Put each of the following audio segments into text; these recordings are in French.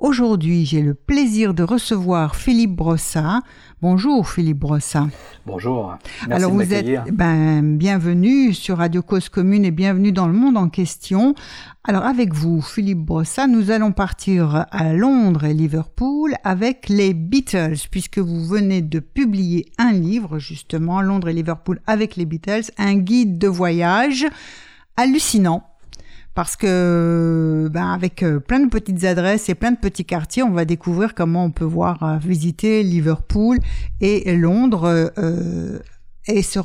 Aujourd'hui, j'ai le plaisir de recevoir Philippe Brossat. Bonjour Philippe Brossat. Bonjour. Merci Alors vous êtes ben, bienvenue sur Radio Cause Commune et bienvenue dans le monde en question. Alors avec vous, Philippe Brossat, nous allons partir à Londres et Liverpool avec les Beatles, puisque vous venez de publier un livre justement, Londres et Liverpool avec les Beatles, un guide de voyage hallucinant parce que ben, avec euh, plein de petites adresses et plein de petits quartiers, on va découvrir comment on peut voir euh, visiter Liverpool et Londres euh, et se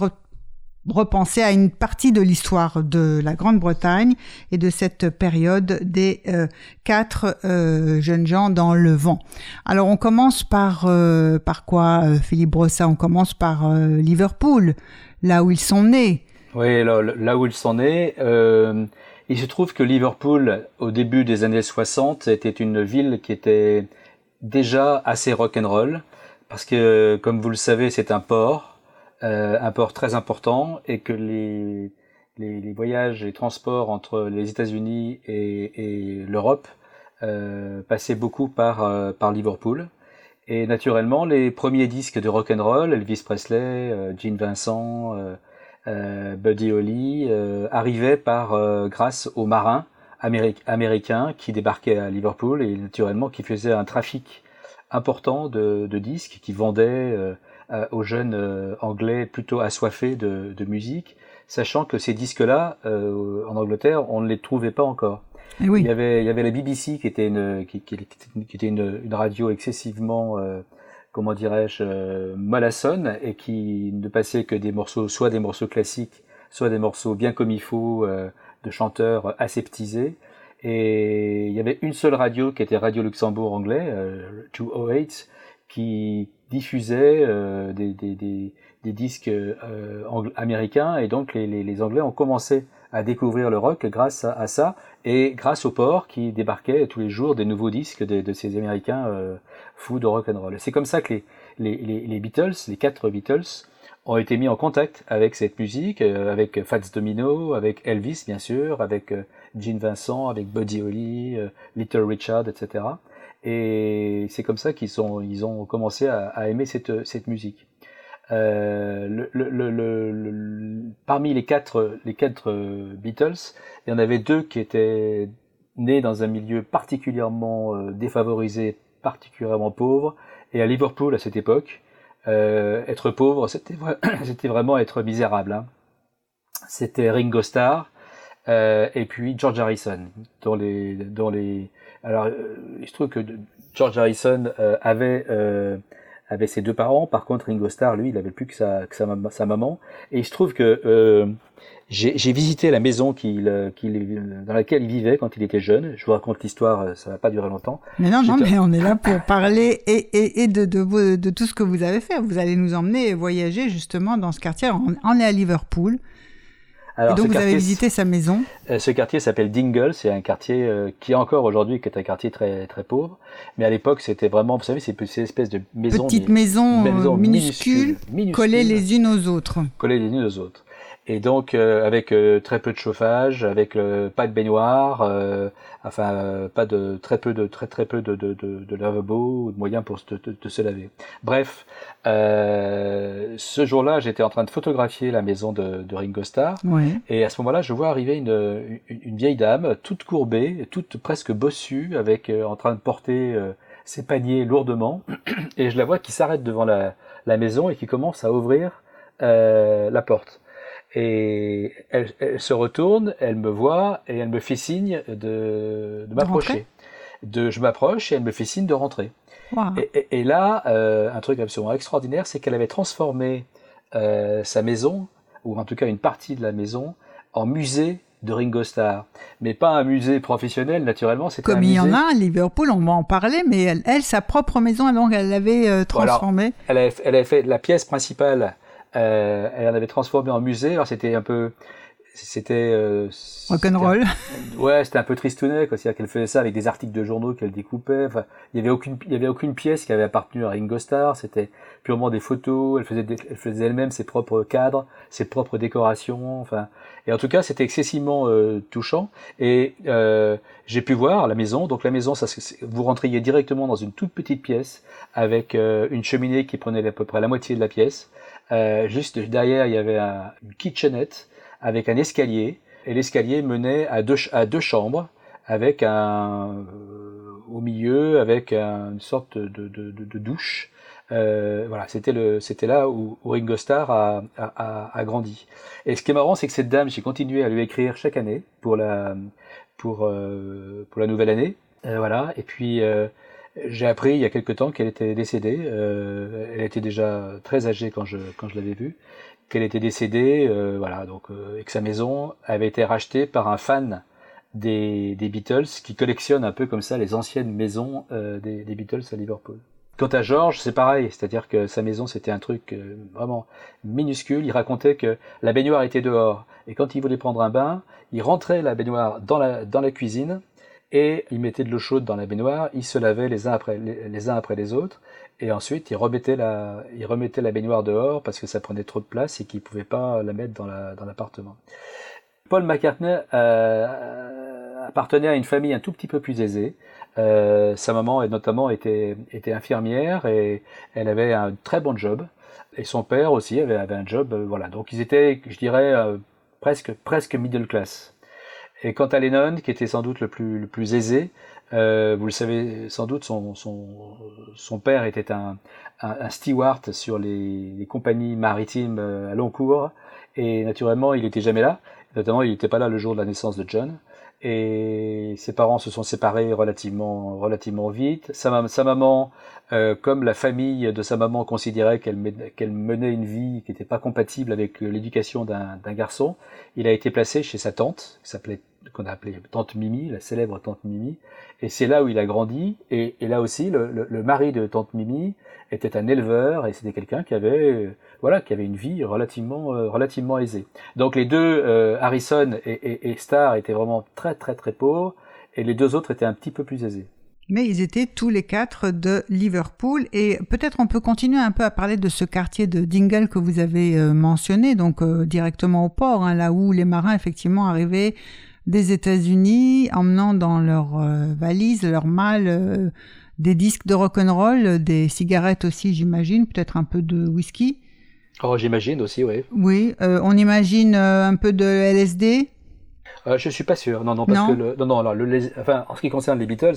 repenser à une partie de l'histoire de la Grande-Bretagne et de cette période des quatre jeunes gens dans le vent. Alors on commence par par quoi, Philippe Brossat On commence par Liverpool, là où ils sont nés. Oui, là, là où ils sont nés. Il se trouve que Liverpool, au début des années 60, était une ville qui était déjà assez rock'n'roll, parce que, comme vous le savez, c'est un port, euh, un port très important, et que les, les, voyages et transports entre les États-Unis et, l'Europe euh, passaient beaucoup par, euh, par Liverpool. Et naturellement, les premiers disques de rock'n'roll, Elvis Presley, Gene Vincent, euh, Buddy Holly, euh, arrivait par euh, grâce aux marins américains qui débarquaient à Liverpool et naturellement qui faisaient un trafic important de, disques qui vendaient aux jeunes anglais plutôt assoiffés de, musique, sachant que ces disques-là, en Angleterre, on ne les trouvait pas encore. Eh il, y avait, il y avait la BBC qui était une, qui, était une, une radio excessivement comment dirais-je, euh, malassonne et qui ne passait que des morceaux, soit des morceaux classiques, soit des morceaux bien comme il faut, euh, de chanteurs aseptisés. Et il y avait une seule radio qui était Radio Luxembourg anglais, euh, 208, qui diffusait euh, des, des, des, disques euh, américains et donc les, Anglais ont commencé à découvrir le rock grâce à, ça et grâce au port qui débarquait tous les jours des nouveaux disques de, ces Américains euh, fous de rock and roll. C'est comme ça que les, les, les, Beatles, les quatre Beatles, ont été mis en contact avec cette musique, euh, avec Fats Domino, avec Elvis bien sûr, avec Gene Vincent, avec Buddy Holly, Little Richard, etc. Et c'est comme ça qu'ils ont, commencé à, aimer cette musique. Euh, le, le, le, parmi les quatre, les quatre euh, Beatles, il y en avait deux qui étaient nés dans un milieu particulièrement euh, défavorisé, particulièrement pauvre. Et à Liverpool, à cette époque, être pauvre, c'était c'était vraiment être misérable. Hein. C'était Ringo Starr et puis George Harrison. Dans les, dans les... Alors, il se trouve que George Harrison avait avec ses deux parents. Par contre, Ringo Starr, lui, il avait plus que sa, que sa, sa maman. Et il se trouve que euh, j'ai visité la maison qu'il, euh, dans laquelle il vivait quand il était jeune. Je vous raconte l'histoire, euh, ça va pas durer longtemps. Mais non, non, mais on est là pour parler et, et, et de, de, de, tout ce que vous avez fait. Vous allez nous emmener voyager justement dans ce quartier. On, on est à Liverpool. Alors, et donc vous avez visité sa maison euh, Ce quartier s'appelle Dingle, c'est un quartier euh, qui encore aujourd'hui est un quartier très très pauvre, mais à l'époque c'était vraiment, vous savez, c'est ces espèces de maisons, petites maisons, euh, minuscules, collées les unes aux autres. Collées les unes aux autres. Et donc euh, avec euh, très peu de chauffage, avec euh, pas de baignoire, enfin pas de très peu de très très peu de de, de, de lavabo ou de moyens pour de, de, se laver. Bref, ce jour-là, j'étais en train de photographier la maison de, de Ringo Starr, et à ce moment-là, je vois arriver une, une, une, vieille dame, toute courbée, toute presque bossue, avec en train de porter ses paniers lourdement, et je la vois qui s'arrête devant la, la maison et qui commence à ouvrir la porte. Et elle, se retourne, elle me voit et elle me fait signe de, de m'approcher. De, je m'approche et elle me fait signe de rentrer. Et, et, là, euh, un truc absolument extraordinaire, c'est qu'elle avait transformé euh, sa maison, ou en tout cas une partie de la maison, en musée de Ringo Starr. Mais pas un musée professionnel, naturellement. C'était Comme il y en a à Liverpool, on va en parler, mais elle, elle sa propre maison, donc elle l'avait euh, transformée. elle, elle avait fait la pièce principale euh, elle en avait transformé en musée. Alors c'était un peu, c'était euh, rock'n'roll. Ouais, c'était un peu tristounet, quoi. C'est-à-dire qu'elle faisait ça avec des articles de journaux qu'elle découpait. Enfin, il y avait aucune, il y avait aucune pièce qui avait appartenu à Ringo Starr. C'était purement des photos. Elle faisait, elle faisait elle-même ses propres cadres, ses propres décorations. Enfin, et en tout cas, c'était excessivement euh, touchant. Et euh, j'ai pu voir la maison. Donc la maison, ça, vous rentriez directement dans une toute petite pièce avec euh, une cheminée qui prenait à peu près la moitié de la pièce. Euh, juste derrière, il y avait un, une kitchenette avec un escalier, et l'escalier menait à deux, à deux chambres, avec un euh, au milieu, avec une sorte de, de, de, douche. Euh, voilà, c'était le, c'était là où, Ringo Starr a, a, a, grandi. Et ce qui est marrant, c'est que cette dame, j'ai continué à lui écrire chaque année pour la, pour, euh, pour la nouvelle année. Voilà. Et puis j'ai appris il y a quelque temps qu'elle était décédée. elle était déjà très âgée quand je, quand je l'avais vue qu'elle était décédée, euh, voilà, donc, euh, et que sa maison avait été rachetée par un fan des, des, Beatles qui collectionne un peu comme ça les anciennes maisons euh, des, des, Beatles à Liverpool. Quant à George, c'est pareil, c'est-à-dire que sa maison c'était un truc euh, vraiment minuscule. Il racontait que la baignoire était dehors et quand il voulait prendre un bain, il rentrait la baignoire dans la, dans la cuisine et il mettait de l'eau chaude dans la baignoire, il se lavait les uns après les, uns après les autres et ensuite, il remettait la, il remettait la baignoire dehors parce que ça prenait trop de place et qu'il pouvait pas la mettre dans la, dans l'appartement. Paul McCartney euh, appartenait à une famille un tout petit peu plus aisée. Euh, sa maman, notamment, était, infirmière et elle avait un très bon job. Et son père aussi avait, un job. Euh, voilà. Donc ils étaient, je dirais, euh, presque, presque middle class. Et quant à Lennon, qui était sans doute le plus, le plus aisé, euh, vous le savez sans doute, son, son, son père était un, un, un steward sur les, les, compagnies maritimes euh, à long cours, et naturellement, il n'était jamais là. Notamment, il n'était pas là le jour de la naissance de John. Et ses parents se sont séparés relativement, relativement vite. Sa, sa maman, euh, comme la famille de sa maman considérait qu'elle menait une vie qui n'était pas compatible avec l'éducation d'un garçon, il a été placé chez sa tante, qu'on a appelé tante Mimi, la célèbre tante Mimi, et c'est là où il a grandi. Et, là aussi, le, le, mari de tante Mimi était un éleveur et c'était quelqu'un qui avait, euh, voilà, qui avait une vie relativement, euh, relativement aisée. Donc les deux, euh, Harrison et, et, et, Starr, étaient vraiment très très très pauvres, et les deux autres étaient un petit peu plus aisés. Mais ils étaient tous les quatre de Liverpool et peut-être on peut continuer un peu à parler de ce quartier de Dingle que vous avez mentionné, donc directement au port, hein, là où les marins effectivement arrivaient des États-Unis, emmenant dans leur euh, valise, leur malle, euh, des disques de rock'n'roll, des cigarettes aussi, j'imagine, peut-être un peu de whisky. Oh, j'imagine aussi, oui. Oui, euh, on imagine un peu de LSD. Euh, je suis pas sûr. Non, non, parce que le, non, non, le, enfin, en ce qui concerne les Beatles,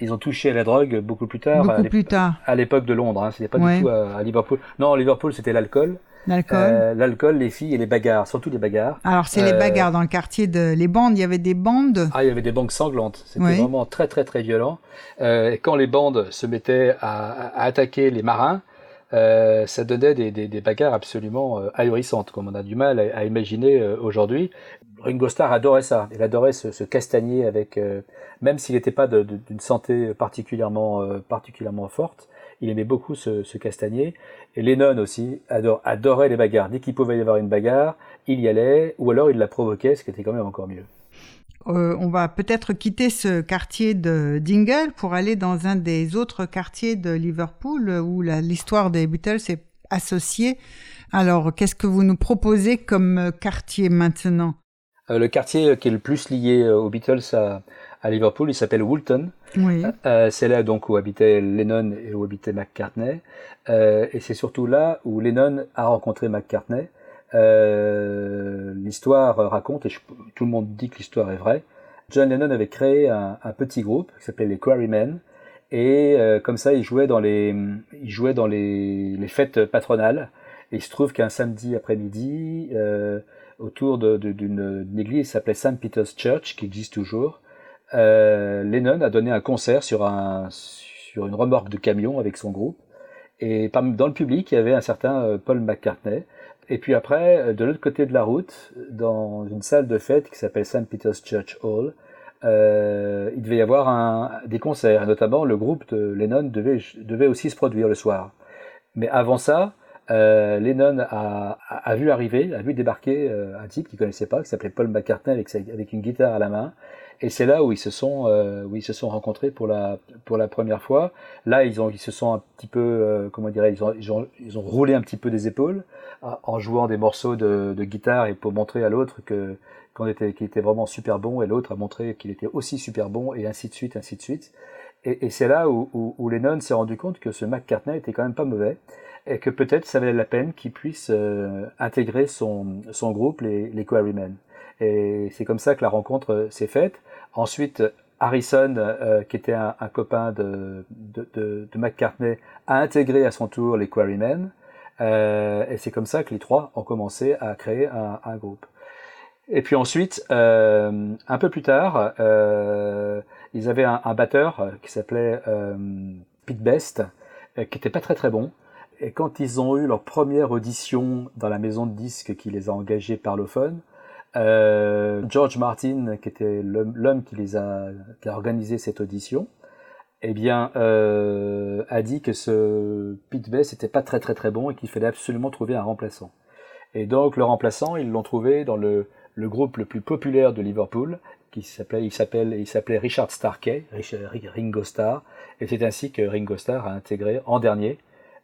ils ont touché à la drogue beaucoup plus tard. Beaucoup plus tard. À l'époque de Londres, hein, c'était pas du tout à, à, Liverpool. Non, Liverpool, c'était l'alcool. L'alcool. Euh, l'alcool, les filles et les bagarres, surtout les bagarres. Alors c'est les euh, bagarres dans le quartier de les bandes. Il y avait des bandes. Ah, il y avait des bandes sanglantes. C'était vraiment très très très violent. Euh, quand les bandes se mettaient à, à attaquer les marins, euh, ça donnait des, des, des, bagarres absolument euh, ahurissantes, comme on a du mal à, à imaginer euh, aujourd'hui. Ringo Starr adorait ça. Il adorait se, se castagner avec, même s'il n'était pas d'une santé particulièrement particulièrement forte, il aimait beaucoup se, se castagner. Et Lennon aussi adore, adorait les bagarres. Dès qu'il pouvait y avoir une bagarre, il y allait, ou alors il la provoquait, ce qui était quand même encore mieux. Euh, on va peut-être quitter ce quartier de Dingle pour aller dans un des autres quartiers de Liverpool où l'histoire des Beatles est associée. Alors, qu'est-ce que vous nous proposez comme quartier maintenant? Euh, Le quartier qui est le plus lié euh, aux Beatles à, à Liverpool, il s'appelle Woolton. Oui. Euh, c'est là donc où habitait Lennon et où habitait McCartney. Euh, et c'est surtout là où Lennon a rencontré McCartney. Euh, l'histoire raconte, et tout le monde dit que l'histoire est vraie, John Lennon avait créé un, petit groupe qui s'appelait les Quarrymen, et euh, comme ça il jouait dans les, il jouait dans les, les fêtes patronales. Et il se trouve qu'un samedi après-midi, euh, autour d'une église qui s'appelait St. Peter's Church, qui existe toujours, Lennon a donné un concert sur, un, sur une remorque de camion avec son groupe. Et dans le public, il y avait un certain euh, Paul McCartney. Et puis après, euh, de l'autre côté de la route, dans une salle de fête qui s'appelle St. Peter's Church Hall, euh, il devait y avoir des concerts. Notamment, le groupe de Lennon devait, aussi se produire le soir. Mais avant ça, Lennon a, vu arriver, a vu débarquer un type qu'il connaissait pas, qui s'appelait Paul McCartney avec une guitare à la main. Et c'est là où ils se sont où ils se sont rencontrés pour la pour la première fois. Là, ils ont ils se sont un petit peu comment dirais ils ont, ils ont ils ont roulé un petit peu des épaules en jouant des morceaux de, de guitare et pour montrer à l'autre que qu'on était qu'il était vraiment super bon et l'autre a montré qu'il était aussi super bon et ainsi de suite ainsi de suite. Et, et c'est là où, où, où Lennon s'est rendu compte que ce McCartney était quand même pas mauvais et que peut-être ça valait la peine qu'il puisse euh, intégrer son, son groupe, les, les Quarrymen. Et c'est comme ça que la rencontre s'est faite. Ensuite, Harrison, euh, qui était un, copain de, McCartney, a intégré à son tour les Quarrymen. Euh, et c'est comme ça que les trois ont commencé à créer un, groupe. Et puis ensuite, euh, un peu plus tard, euh, ils avaient un, batteur euh, qui s'appelait euh, Pete Best, euh, qui était pas très très bon. Et quand ils ont eu leur première audition dans la maison de disques qui les a engagés parlophone, euh, George Martin, qui était l'homme qui les a, organisé cette audition, eh bien, euh, a dit que ce Pete Best n'était pas très très très bon et qu'il fallait absolument trouver un remplaçant. Et donc le remplaçant, ils l'ont trouvé dans le groupe le plus populaire de Liverpool, qui s'appelait, il s'appelait Richard Starkey, Ringo Starr, et c'est ainsi que Ringo Starr a intégré en dernier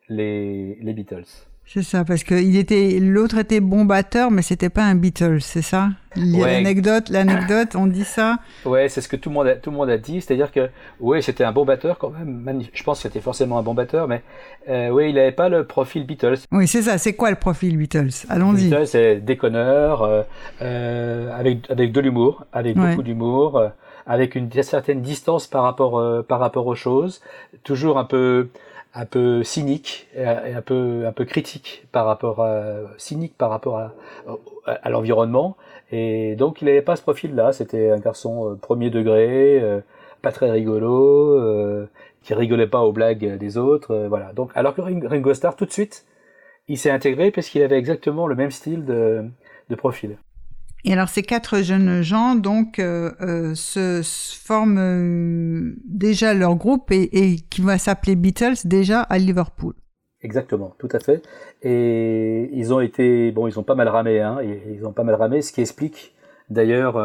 les Beatles. C'est ça, parce que il était, l'autre était bon batteur, mais c'était pas un Beatles, c'est ça? L'anecdote, l'anecdote, on dit ça? Ouais, c'est ce que tout le monde a, tout le monde a dit, c'est-à-dire que oui, c'était un bon batteur quand même. Je pense que c'était forcément un bon batteur, mais euh, oui, il n'avait pas le profil Beatles. Oui, c'est ça. C'est quoi le profil Beatles? Allons-y. Beatles, c'est déconneur, euh, euh, avec avec de l'humour, avec beaucoup d'humour, euh, avec une certaine distance par rapport par rapport aux choses, toujours un peu un peu cynique et un peu un peu critique par rapport à cynique par rapport à, à, l'environnement. Et donc il n'avait pas ce profil là c'était un garçon euh, premier degré euh, pas très rigolo euh, qui rigolait pas aux blagues des autres voilà. Donc alors que Ringo Starr tout de suite il s'est intégré parce qu'il avait exactement le même style de, de profil et alors ces quatre jeunes gens donc euh, euh, se, forment euh, déjà leur groupe et, qui va s'appeler Beatles déjà à Liverpool. Exactement, tout à fait. Et ils ont été bon, ils ont pas mal ramé, hein, ils ont pas mal ramé, ce qui explique d'ailleurs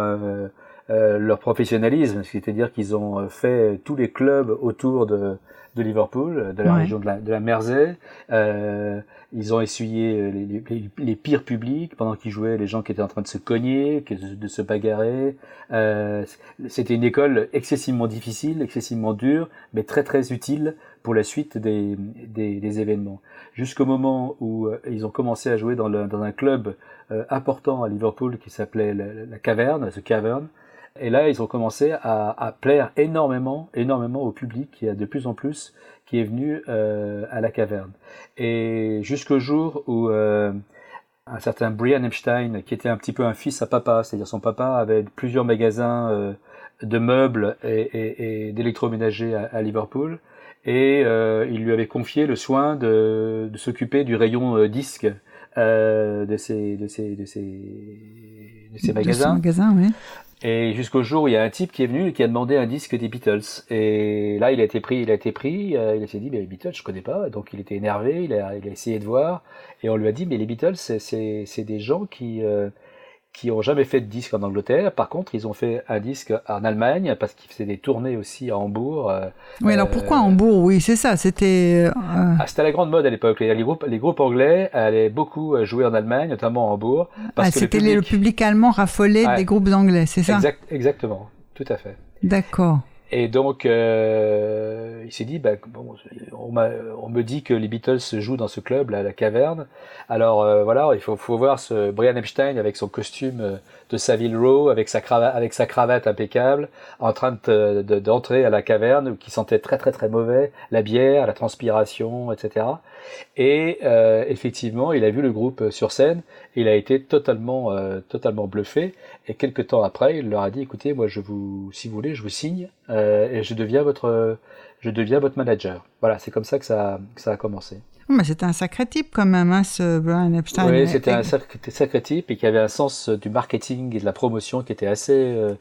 leur professionnalisme, c'est-à-dire qu'ils ont fait tous les clubs autour de, de Liverpool, de la ouais. région de la, de la Mersey. Euh, ils ont essuyé les, les, les pires publics pendant qu'ils jouaient, les gens qui étaient en train de se cogner, de se bagarrer. Euh, C'était une école excessivement difficile, excessivement dure, mais très très utile pour la suite des, des, des événements. Jusqu'au moment où euh, ils ont commencé à jouer dans, le, dans un club euh, important à Liverpool qui s'appelait la, la, Caverne, The Cavern, et là, ils ont commencé à, à, plaire énormément, énormément au public qui a de plus en plus qui est venu euh, à la caverne. Et jusqu'au jour où euh, un certain Brian Epstein, qui était un petit peu un fils à papa, c'est-à-dire son papa avait plusieurs magasins euh, de meubles et, et, et d'électroménager à, à, Liverpool, et il lui avait confié le soin de, de s'occuper du rayon disque de ces de ces de ces de ces magasins. De magasin, oui. Et jusqu'au jour où il y a un type qui est venu et qui a demandé un disque des Beatles. Et là, il a été pris, il a été pris, euh, il s'est dit, mais les Beatles, je connais pas. Donc il était énervé, il a, essayé de voir. Et on lui a dit, mais les Beatles, c'est des gens qui, euh, qui ont jamais fait de disque en Angleterre. Par contre, ils ont fait un disque en Allemagne parce qu'ils faisaient des tournées aussi à Hambourg. Euh, oui, alors pourquoi euh, Hambourg? Oui, c'est ça. C'était. Euh... Ah, c'était la grande mode à l'époque. Les, groupes, les groupes anglais allaient beaucoup jouer en Allemagne, notamment à Hambourg. Parce ah, c'était le, public... le, public allemand raffolé des groupes anglais, c'est ça? Exact, Exactement, tout à fait. D'accord. Et donc, euh, il s'est dit, bah, on, me dit que les Beatles jouent dans ce club, la caverne. Alors euh, voilà, il faut, voir ce Brian Epstein avec son costume euh, de Savile Row, avec sa cravate, impeccable, en train d'entrer de, à la caverne, qui sentait très très très mauvais, la bière, la transpiration, etc. Et effectivement, il a vu le groupe sur scène, il a été totalement totalement bluffé. Et quelques temps après, il leur a dit, écoutez, moi, je vous, si vous voulez, je vous signe euh, et je deviens votre je deviens votre manager. Voilà, c'est comme ça que ça, que ça a commencé. Mais c'était un sacré type quand même, hein, ce Brian Epstein. Oui, c'était un sacré, sacré, type et qui avait un sens du marketing et de la promotion qui était assez, euh,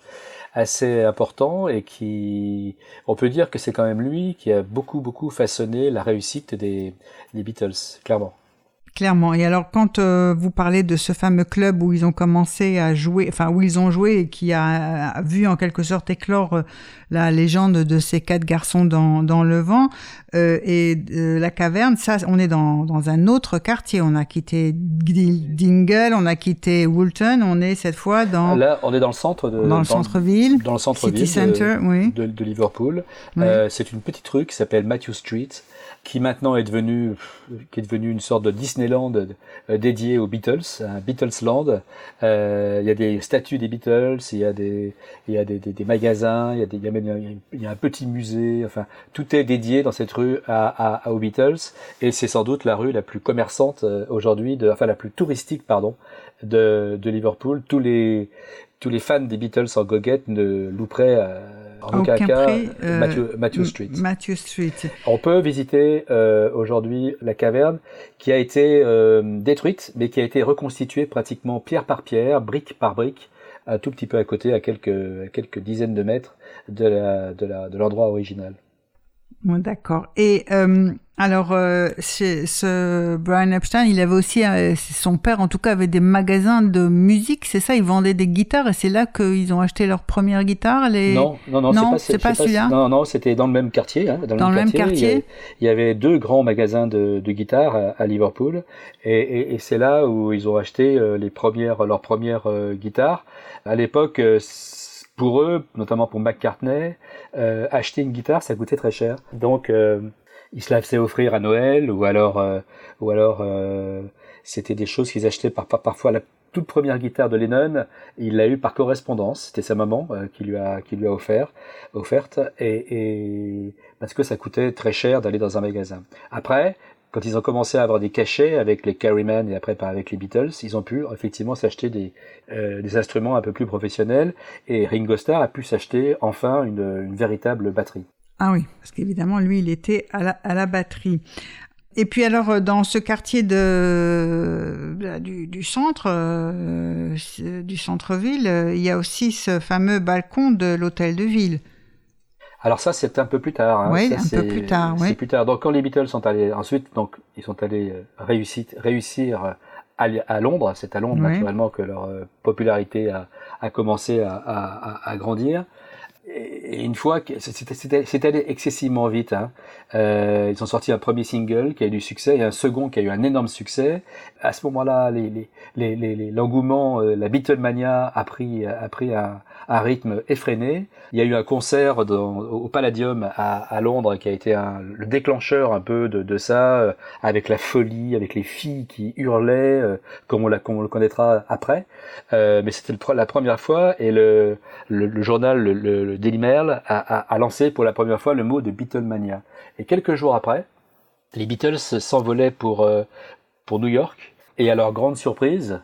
assez important et qui, on peut dire que c'est quand même lui qui a beaucoup, beaucoup façonné la réussite des, des Beatles, clairement. Clairement. Et alors, quand euh, vous parlez de ce fameux club où ils ont commencé à jouer, enfin où ils ont joué et qui a, vu en quelque sorte éclore euh, la légende de ces quatre garçons dans, dans le vent euh, et la caverne, ça, on est dans, dans un autre quartier. On a quitté Dingle, on a quitté Woolton, on est cette fois dans. Là, on est dans le centre de. Dans le centre-ville. Dans le centre-ville. Center, de, oui. de, Liverpool. C'est une petite rue qui s'appelle Matthew Street qui maintenant est devenu, qui est devenu une sorte de Disneyland euh, dédié aux Beatles, un Beatles Land. Euh, il y a des statues des Beatles, il y a des, il y a des, magasins, il y a, il, y a il y a un petit musée. Enfin, tout est dédié dans cette rue à, aux Beatles, et c'est sans doute la rue la plus commerçante euh, aujourd'hui, enfin la plus touristique, pardon, de, de Liverpool. Tous les tous les fans des Beatles en goguette ne louperaient en aucun, cas euh, Matthew, Street. Matthew Street. On peut visiter euh, aujourd'hui la caverne qui a été euh, détruite, mais qui a été reconstituée pratiquement pierre par pierre, brique par brique, un tout petit peu à côté, à quelques, à quelques dizaines de mètres de l'endroit la, de la, de original. Bon, D'accord. Et euh, alors, euh, ce Brian Epstein, il avait aussi, euh, son père en tout cas, avait des magasins de musique, c'est ça? Ils vendaient des guitares et c'est là qu'ils ont acheté leur première guitare les... Non, non, non, non c'est pas, pas celui-là? Non, non, c'était dans le même quartier. Hein, dans, le, même quartier. Il, y avait, deux grands magasins de, de guitares à, Liverpool et, et, et c'est là où ils ont acheté les premières, leurs premières guitares. À l'époque, pour eux, notamment pour McCartney, euh, acheter une guitare, ça coûtait très cher. Donc, euh, ils se la faisaient offrir à Noël, ou alors, euh, ou alors, euh, c'était des choses qu'ils achetaient par, parfois la toute première guitare de Lennon, il l'a eu par correspondance. C'était sa maman qui lui a qui lui a offert offerte et, et parce que ça coûtait très cher d'aller dans un magasin. Après, quand ils ont commencé à avoir des cachets avec les Carrymen et après avec les Beatles, ils ont pu effectivement s'acheter des, euh, des instruments un peu plus professionnels et Ringo Starr a pu s'acheter enfin une, véritable batterie. Ah oui, parce qu'évidemment, lui, il était à la, batterie. Et puis alors, euh, dans ce quartier du, centre, euh, du centre-ville, il y a aussi ce fameux balcon de l'hôtel de ville. Alors ça, c'est un peu plus tard. Hein. Oui, un peu plus tard. Oui. C'est plus tard. Donc quand les Beatles sont allés ensuite, donc ils sont allés euh, réussir, réussir à, à Londres. C'est à Londres naturellement que leur euh, popularité a, a commencé à, à, à, grandir. Et une fois c'est allé excessivement vite. Hein. Euh, ils ont sorti un premier single qui a eu du succès et un second qui a eu un énorme succès. À ce moment-là, l'engouement, les, les, les, la Beatlemania a pris, a pris un, un rythme effréné. Il y a eu un concert au Palladium à, à, Londres qui a été un, le déclencheur un peu de, ça, euh, avec la folie, avec les filles qui hurlaient, euh, comme, on le connaîtra après. Euh, mais c'était la première fois et le, journal, le, Daily Mail, a, lancé pour la première fois le mot de Beatlemania. Et quelques jours après, les Beatles s'envolaient pour New York. Et à leur grande surprise,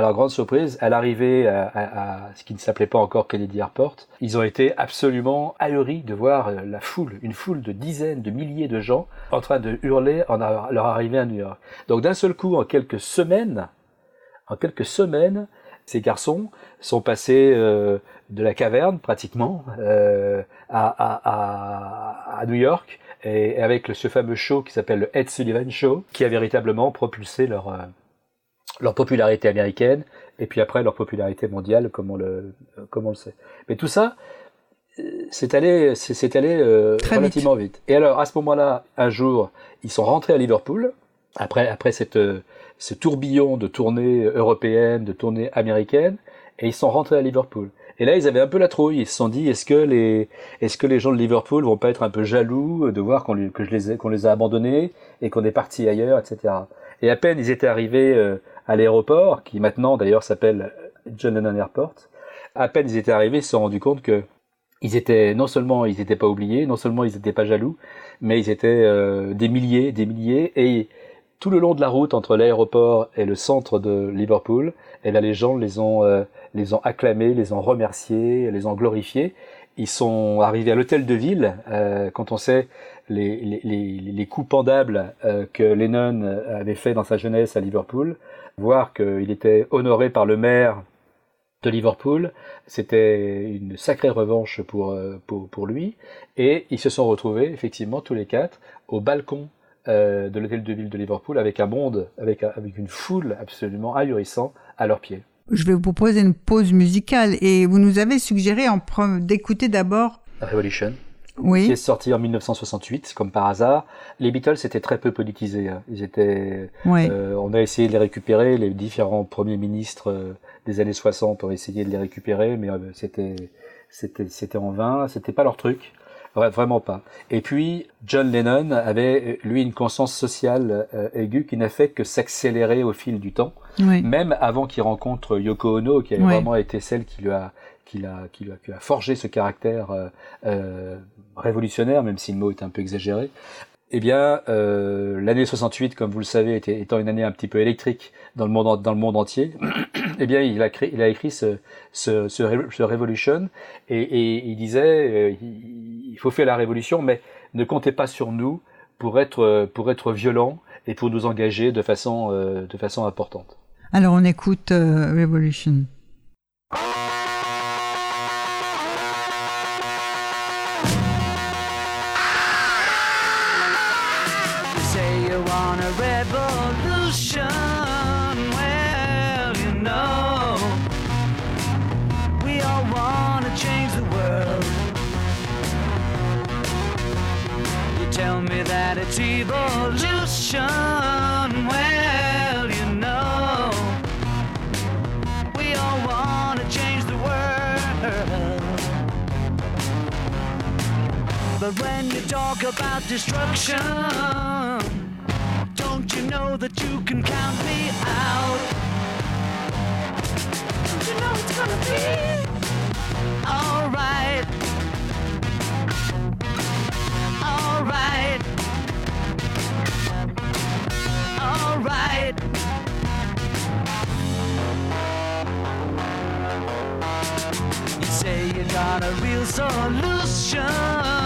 leur grande surprise, à l'arrivée à, ce qui ne s'appelait pas encore Kennedy Airport, ils ont été absolument ahuris de voir euh, la foule, une foule de dizaines, de milliers de gens en train de hurler en leur arrivée à New York. Donc d'un seul coup, en quelques semaines, en quelques semaines, ces garçons sont passés euh, de la caverne pratiquement euh, à, New York et avec ce fameux show qui s'appelle le Ed Sullivan Show qui a véritablement propulsé leur leur popularité américaine et puis après leur popularité mondiale comme on le comme on le sait. Mais tout ça c'est allé c'est allé euh, relativement vite. Et alors à ce moment-là, un jour, ils sont rentrés à Liverpool après après cette ce tourbillon de tournées européennes, de tournées américaines et ils sont rentrés à Liverpool. Et là, ils avaient un peu la trouille. Ils se sont dit, est-ce que les, est-ce que les gens de Liverpool vont pas être un peu jaloux de voir qu'on que je les qu'on les a abandonnés et qu'on est parti ailleurs, etc. Et à peine ils étaient arrivés euh, à l'aéroport, qui maintenant d'ailleurs s'appelle John Lennon Airport. À peine ils étaient arrivés, ils se sont rendus compte que ils étaient non seulement ils n'étaient pas oubliés, non seulement ils n'étaient pas jaloux, mais ils étaient euh, des milliers, des milliers, et tout le long de la route entre l'aéroport et le centre de Liverpool, et eh là les gens les ont euh, les ont acclamés, les ont remerciés, les ont glorifiés. Ils sont arrivés à l'hôtel de ville euh, quand on sait les, les, coups pendables que Lennon avait fait dans sa jeunesse à Liverpool voir qu'il était honoré par le maire de Liverpool, c'était une sacrée revanche pour, euh, pour, pour, lui. Et ils se sont retrouvés, effectivement, tous les quatre, au balcon de l'hôtel de ville de Liverpool avec un monde, avec, avec une foule absolument ahurissante à leurs pieds. Je vais vous proposer une pause musicale et vous nous avez suggéré d'écouter d'abord Revolution oui. qui est sorti en 1968, comme par hasard. Les Beatles étaient très peu politisés. Hein. Ils étaient. Euh, on a essayé de les récupérer. Les différents premiers ministres euh, des années 60 ont essayé de les récupérer, mais euh, c'était c'était c'était en vain. C'était pas leur truc. vraiment pas. Et puis John Lennon avait lui une conscience sociale aiguë qui n'a fait que s'accélérer au fil du temps. Même avant qu'il rencontre Yoko Ono, qui a vraiment été celle qui lui a qui a, qui qui a forgé ce caractère euh, euh, révolutionnaire, même si le mot est un peu exagéré. Eh bien, euh, l'année 68, comme vous le savez, étant une année un petit peu électrique dans le monde, dans le monde entier, eh bien, il a, créé, il a écrit ce, ce, ce, Revolution et, il disait, il faut faire la révolution, mais ne comptez pas sur nous pour être, pour être violent et pour nous engager de façon, de façon importante. Alors, on écoute Revolution. on a revolution. Well, you know, we all wanna change the world. You tell me that it's evolution. Well, you know, we all wanna change the world. But when you talk about destruction, you know that you can count me out? You know it's gonna be alright? Alright. alright. You say you got a real solution.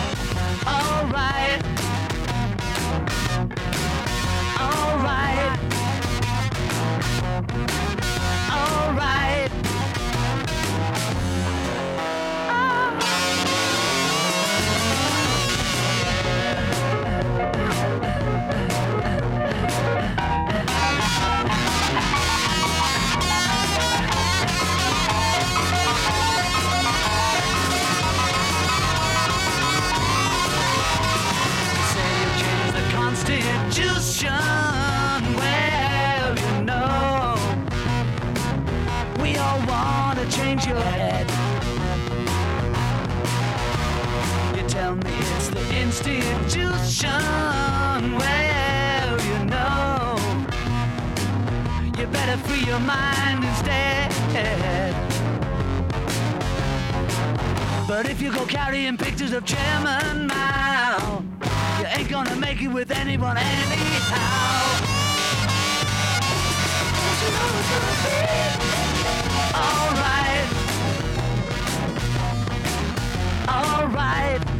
Alright. If you go carrying pictures of Chairman Mao, you ain't gonna make it with anyone anyhow. Don't you know it's gonna be alright? Alright.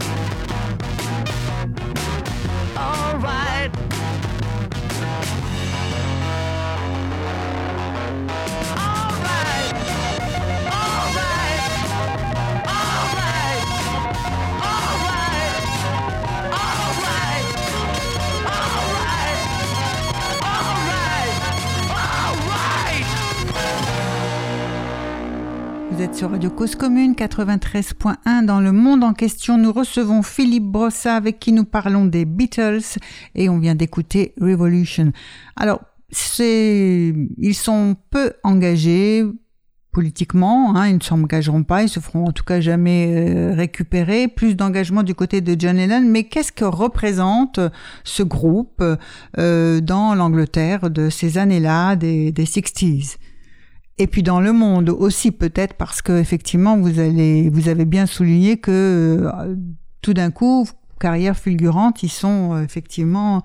Sur Radio Cause Commune 93.1 dans le monde en question. Nous recevons Philippe Brossa avec qui nous parlons des Beatles et on vient d'écouter Revolution. Alors, c'est, ils sont peu engagés politiquement, hein, ils ne s'engageront pas, ils se feront en tout cas jamais euh, récupérer. Plus d'engagement du côté de John Lennon, mais qu'est-ce que représente ce groupe euh, dans l'Angleterre de ces années-là, des, des 60s Et puis dans le monde aussi peut-être parce que effectivement vous avez bien souligné que euh, tout d'un coup carrière fulgurante ils sont euh, effectivement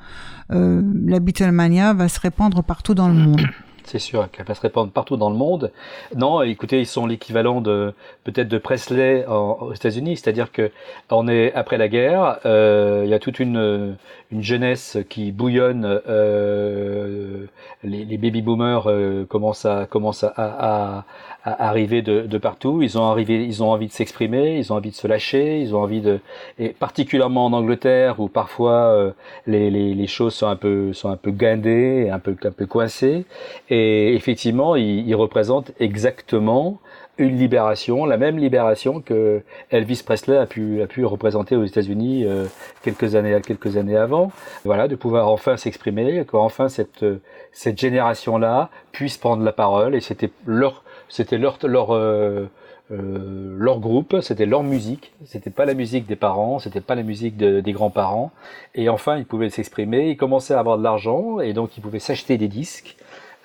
euh, la Beatlemania va se répandre partout dans le monde. C'est sûr qu'elle va se répandre partout dans le monde. Non, écoutez, ils sont l'équivalent de peut-être de Presley aux États-Unis, c'est-à-dire que on est après la guerre, euh, il y a toute une une jeunesse qui bouillonne. Euh, les, les baby boomers euh, commencent à commencent à, à, à arriver de, de, partout. Ils ont arrivé, ils ont envie de s'exprimer, ils ont envie de se lâcher, ils ont envie de, et particulièrement en Angleterre où parfois euh, les, les, les, choses sont un peu sont un peu guindées, un peu un peu coincées. Et effectivement, ils, ils représentent exactement une libération, la même libération que Elvis Presley a pu, a pu représenter aux États-Unis euh, quelques années quelques années avant. Voilà, de pouvoir enfin s'exprimer, que enfin cette cette génération-là puisse prendre la parole. Et c'était leur c'était leur leur euh, euh, leur groupe, c'était leur musique, c'était pas la musique des parents, c'était pas la musique de, des grands-parents, et enfin ils pouvaient s'exprimer, ils commençaient à avoir de l'argent, et donc ils pouvaient s'acheter des disques,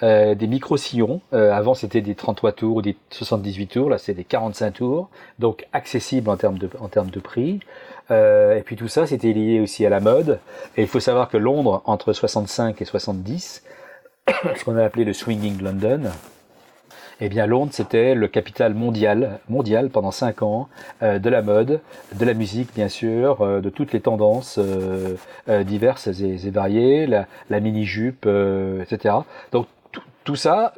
euh, des micro-sillons. Avant, c'était des 33 tours ou des 78 tours. Là, c'est des 45 tours. Donc, accessible en termes de, en termes de prix. Et puis tout ça, c'était lié aussi à la mode. Et il faut savoir que Londres, entre 65 et 70, ce qu'on a appelé le Swinging London, eh bien Londres c'était le capital mondial, mondial pendant cinq ans euh, de la mode, de la musique bien sûr, euh, de toutes les tendances euh, diverses et, et, variées, la, la mini jupe, euh, etc. Donc tout ça,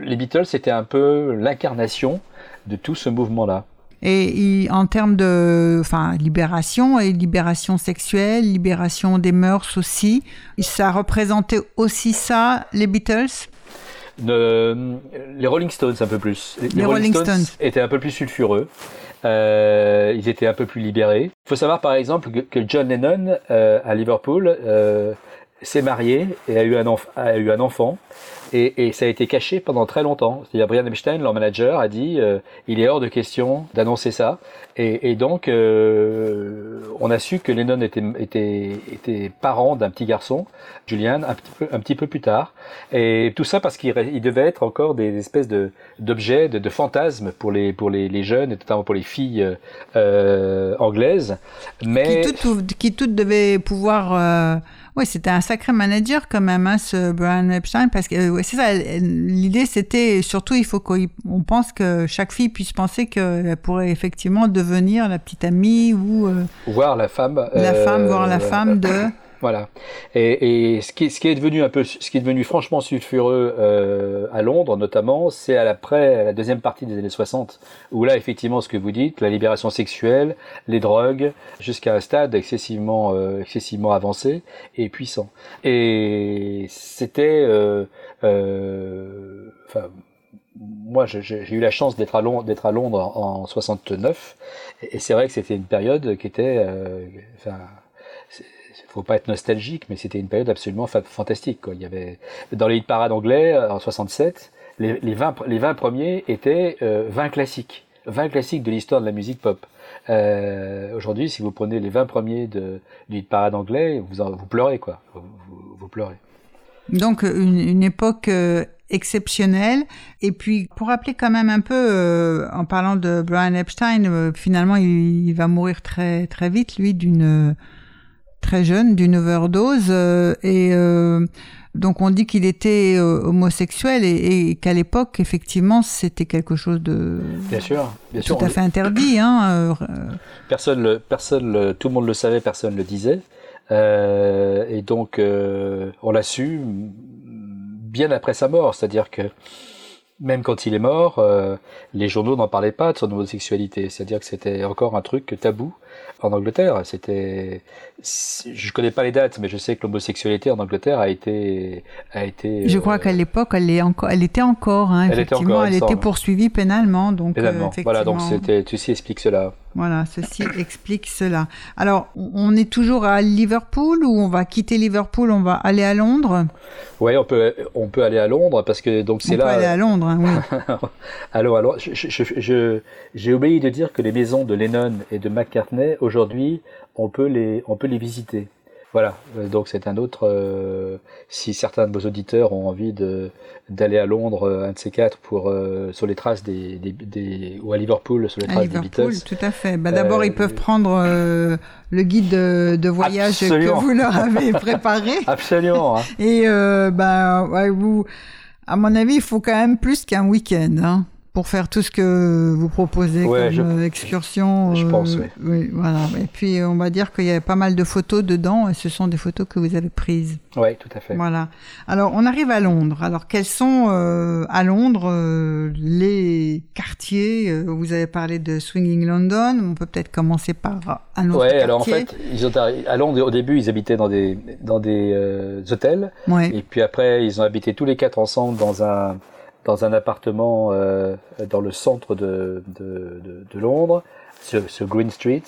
les Beatles c'était un peu l'incarnation de tout ce mouvement là. Et en termes de enfin, libération et libération sexuelle, libération des mœurs aussi, ça représentait aussi ça, les Beatles? Les Rolling Stones un peu plus. Les, les Rolling, Stones, Stones, étaient un peu plus sulfureux. Euh, ils étaient un peu plus libérés. Il faut savoir par exemple que, que John Lennon euh, à Liverpool euh, s'est marié et a eu un, a eu un enfant et, et, ça a été caché pendant très longtemps. C'est-à-dire Brian Epstein, leur manager, a dit euh, il est hors de question d'annoncer ça. Et, et donc euh, on a su que Lennon était, était, était parent d'un petit garçon, Julian, un petit peu, un petit peu plus tard. Et tout ça parce qu'il devait être encore des espèces de d'objets, de, de, fantasmes pour les pour les, les, jeunes, et notamment pour les filles euh, anglaises. Mais qui toutes, qui toutes devaient pouvoir oui, c'était un sacré manager quand même, hein, ce Brian Epstein, parce que euh, c'est ça. L'idée, c'était surtout, il faut qu'on pense que chaque fille puisse penser qu'elle pourrait effectivement devenir la petite amie ou euh, voir la femme, la femme, voir la femme de voilà. Et, et ce, qui, ce, qui, est devenu un peu, ce qui est devenu franchement sulfureux euh, à Londres, notamment, c'est à l'après la deuxième partie des années 60, où là, effectivement, ce que vous dites, la libération sexuelle, les drogues, jusqu'à un stade excessivement, euh, excessivement avancé et puissant. Et c'était, euh, euh enfin moi, j'ai eu la chance d'être à Londres, d'être à Londres en, en 69, et, et c'est vrai que c'était une période qui était, euh, enfin, faut pas être nostalgique, mais c'était une période absolument fa fantastique. Quoi. Il y avait dans les hit parades anglais en 67, les, les 20 les 20 premiers étaient euh, 20 classiques, 20 classiques de l'histoire de la musique pop. Euh, Aujourd'hui, si vous prenez les 20 premiers de, de hit parade anglais, vous vous pleurez quoi, vous, pleurez. Donc une, époque euh, exceptionnelle. Et puis pour rappeler quand même un peu, euh, en parlant de Brian Epstein, euh, finalement il, il, va mourir très très vite lui d'une très jeune d'une overdose euh, et euh, donc on dit qu'il était euh, homosexuel et, et qu'à l'époque effectivement c'était quelque chose de bien sûr, bien tout à fait interdit. Hein, personne, le, personne, tout le monde le savait, personne le disait. Et donc on l'a su bien après sa mort, c'est-à-dire que même quand il est mort, les journaux n'en parlaient pas de son homosexualité, c'est-à-dire que c'était encore un truc tabou en Angleterre. C'était, je connais pas les dates, mais je sais que l'homosexualité en Angleterre a été, a été. Je crois euh, qu'à l'époque, elle est encore, elle était encore, hein, elle effectivement, était encore, elle était poursuivie pénalement, donc. Pénalement. Euh, voilà, donc c'était, ceci explique cela. Voilà, ceci explique cela. Alors, on est toujours à Liverpool ou on va quitter Liverpool, on va aller à Londres? Oui, on peut, on peut aller à Londres parce que donc c'est là. On peut aller à Londres, hein, oui. alors, alors, j'ai oublié de dire que les maisons de Lennon et de McCartney aujourd'hui, on peut les, on peut les visiter. Voilà, euh, donc c'est un autre. euh, si certains de vos auditeurs ont envie d'aller à Londres, euh, un de ces quatre, pour euh, sur les traces des, des, des- ou à Liverpool sur les À traces des Liverpool, Beatles. tout à fait. Bah, D'abord, Euh, ils peuvent prendre le guide de, de voyage Absolument. que vous leur avez préparé. Absolument. hein. Et ben, ouais, vous, à mon avis, il faut quand même plus qu'un week-end hein, pour faire tout ce que vous proposez Ouais, comme je- euh, excursion. je euh, pense, oui. Oui, voilà. Et puis, on va dire qu'il y a pas mal de photos dedans, et ce sont des photos que vous avez prises. Ouais, tout à fait. Voilà. Alors, on arrive à Londres. Alors, quels sont euh, à Londres euh, les quartiers euh, Vous avez parlé de Swinging London. On peut peut-être commencer par un autre Ouais, quartier. alors en fait, ils ont à Londres, au début, ils habitaient dans des, dans des euh, hôtels. Ouais. Et puis après, ils ont habité tous les quatre ensemble dans un, dans un appartement euh, dans le centre de, Londres, sur Green Street.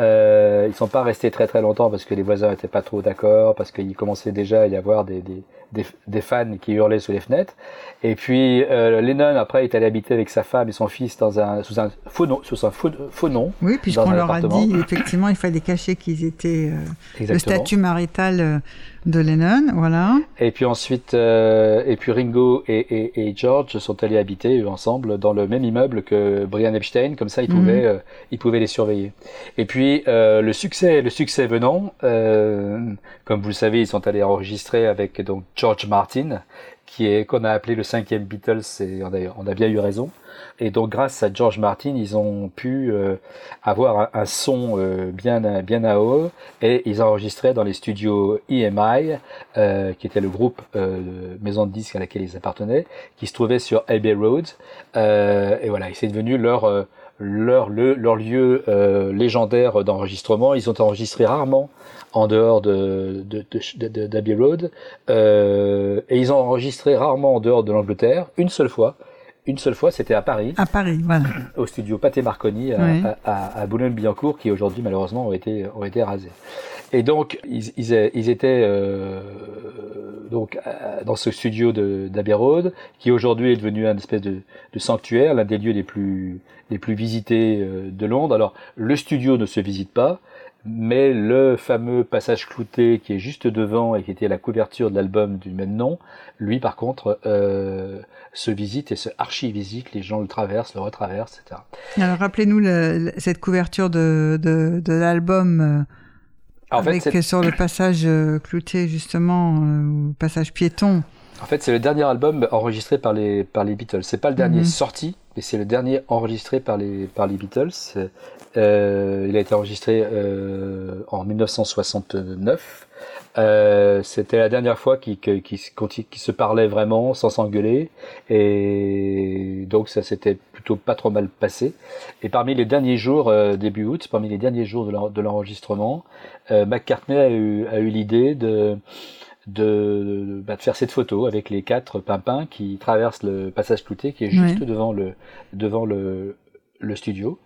Euh, ils sont pas restés très très longtemps parce que les voisins étaient pas trop d'accord, parce qu'il commençait déjà à y avoir des, des, des, des fans qui hurlaient sous les fenêtres. Et puis euh, Lennon après est allé habiter avec sa femme et son fils dans un, sous un faux nom, sous un faux, faux nom. Oui, puisqu'on leur a dit, effectivement, il fallait cacher qu'ils étaient euh, le statut marital euh, de Lennon, voilà. Et puis ensuite, et puis Ringo et, et, et George sont allés habiter eux, ensemble dans le même immeuble que Brian Epstein, comme ça ils Mhm. pouvaient, ils pouvaient les surveiller. Et puis euh, le succès, le succès venant, euh, comme vous le savez, ils sont allés enregistrer avec donc George Martin, qui est qu'on a appelé le cinquième Beatles, et on a, on a bien eu raison. Et donc grâce à George Martin, ils ont pu euh, avoir un, son bien bien à haut et ils enregistraient dans les studios EMI, qui était le groupe maison de disques à laquelle ils appartenaient, qui se trouvait sur Abbey Road. Et voilà, c'est devenu leur leur, le- leur lieu euh, légendaire d'enregistrement. Ils ont enregistré rarement en dehors de, de, de, de- Road. Euh, et ils ont enregistré rarement en dehors de l'Angleterre, une seule fois. Une seule fois, c'était à Paris, À Paris, voilà. au studio Pathé Marconi à, Oui. à, à, à Boulogne-Billancourt, qui aujourd'hui malheureusement ont été, ont été rasés. Et donc, ils, étaient euh, donc dans ce studio d'Abbey Road, qui aujourd'hui est devenu un espèce de, sanctuaire, l'un des lieux les plus les plus visités euh, de Londres. Alors, le studio ne se visite pas, mais le fameux passage clouté qui est juste devant et qui était la couverture de l'album du même nom, lui par contre euh, se visite et se archi-visite, les gens le traversent, le retraversent, etc. Alors, rappelez-nous le- le- cette couverture de, de, l'album En fait, avec c'est- sur le passage euh, clouté, justement, euh, ou passage piéton. En fait, c'est le dernier album enregistré par les, par les Beatles. C'est pas le dernier Mhm. sorti, mais c'est le dernier enregistré par les, par les Beatles. Euh, il a été enregistré euh, en 1969. Euh, C'était la dernière fois qu'ils se- parlaient vraiment sans s'engueuler. Et donc ça s'était plutôt pas trop mal passé. Et parmi les derniers jours, début août, parmi les derniers jours de l'en- de l'enregistrement, McCartney a eu, a eu l'idée de de, bah, de faire cette photo avec les quatre pimpins qui traversent le passage clouté qui est juste Ouais. devant le devant le, le studio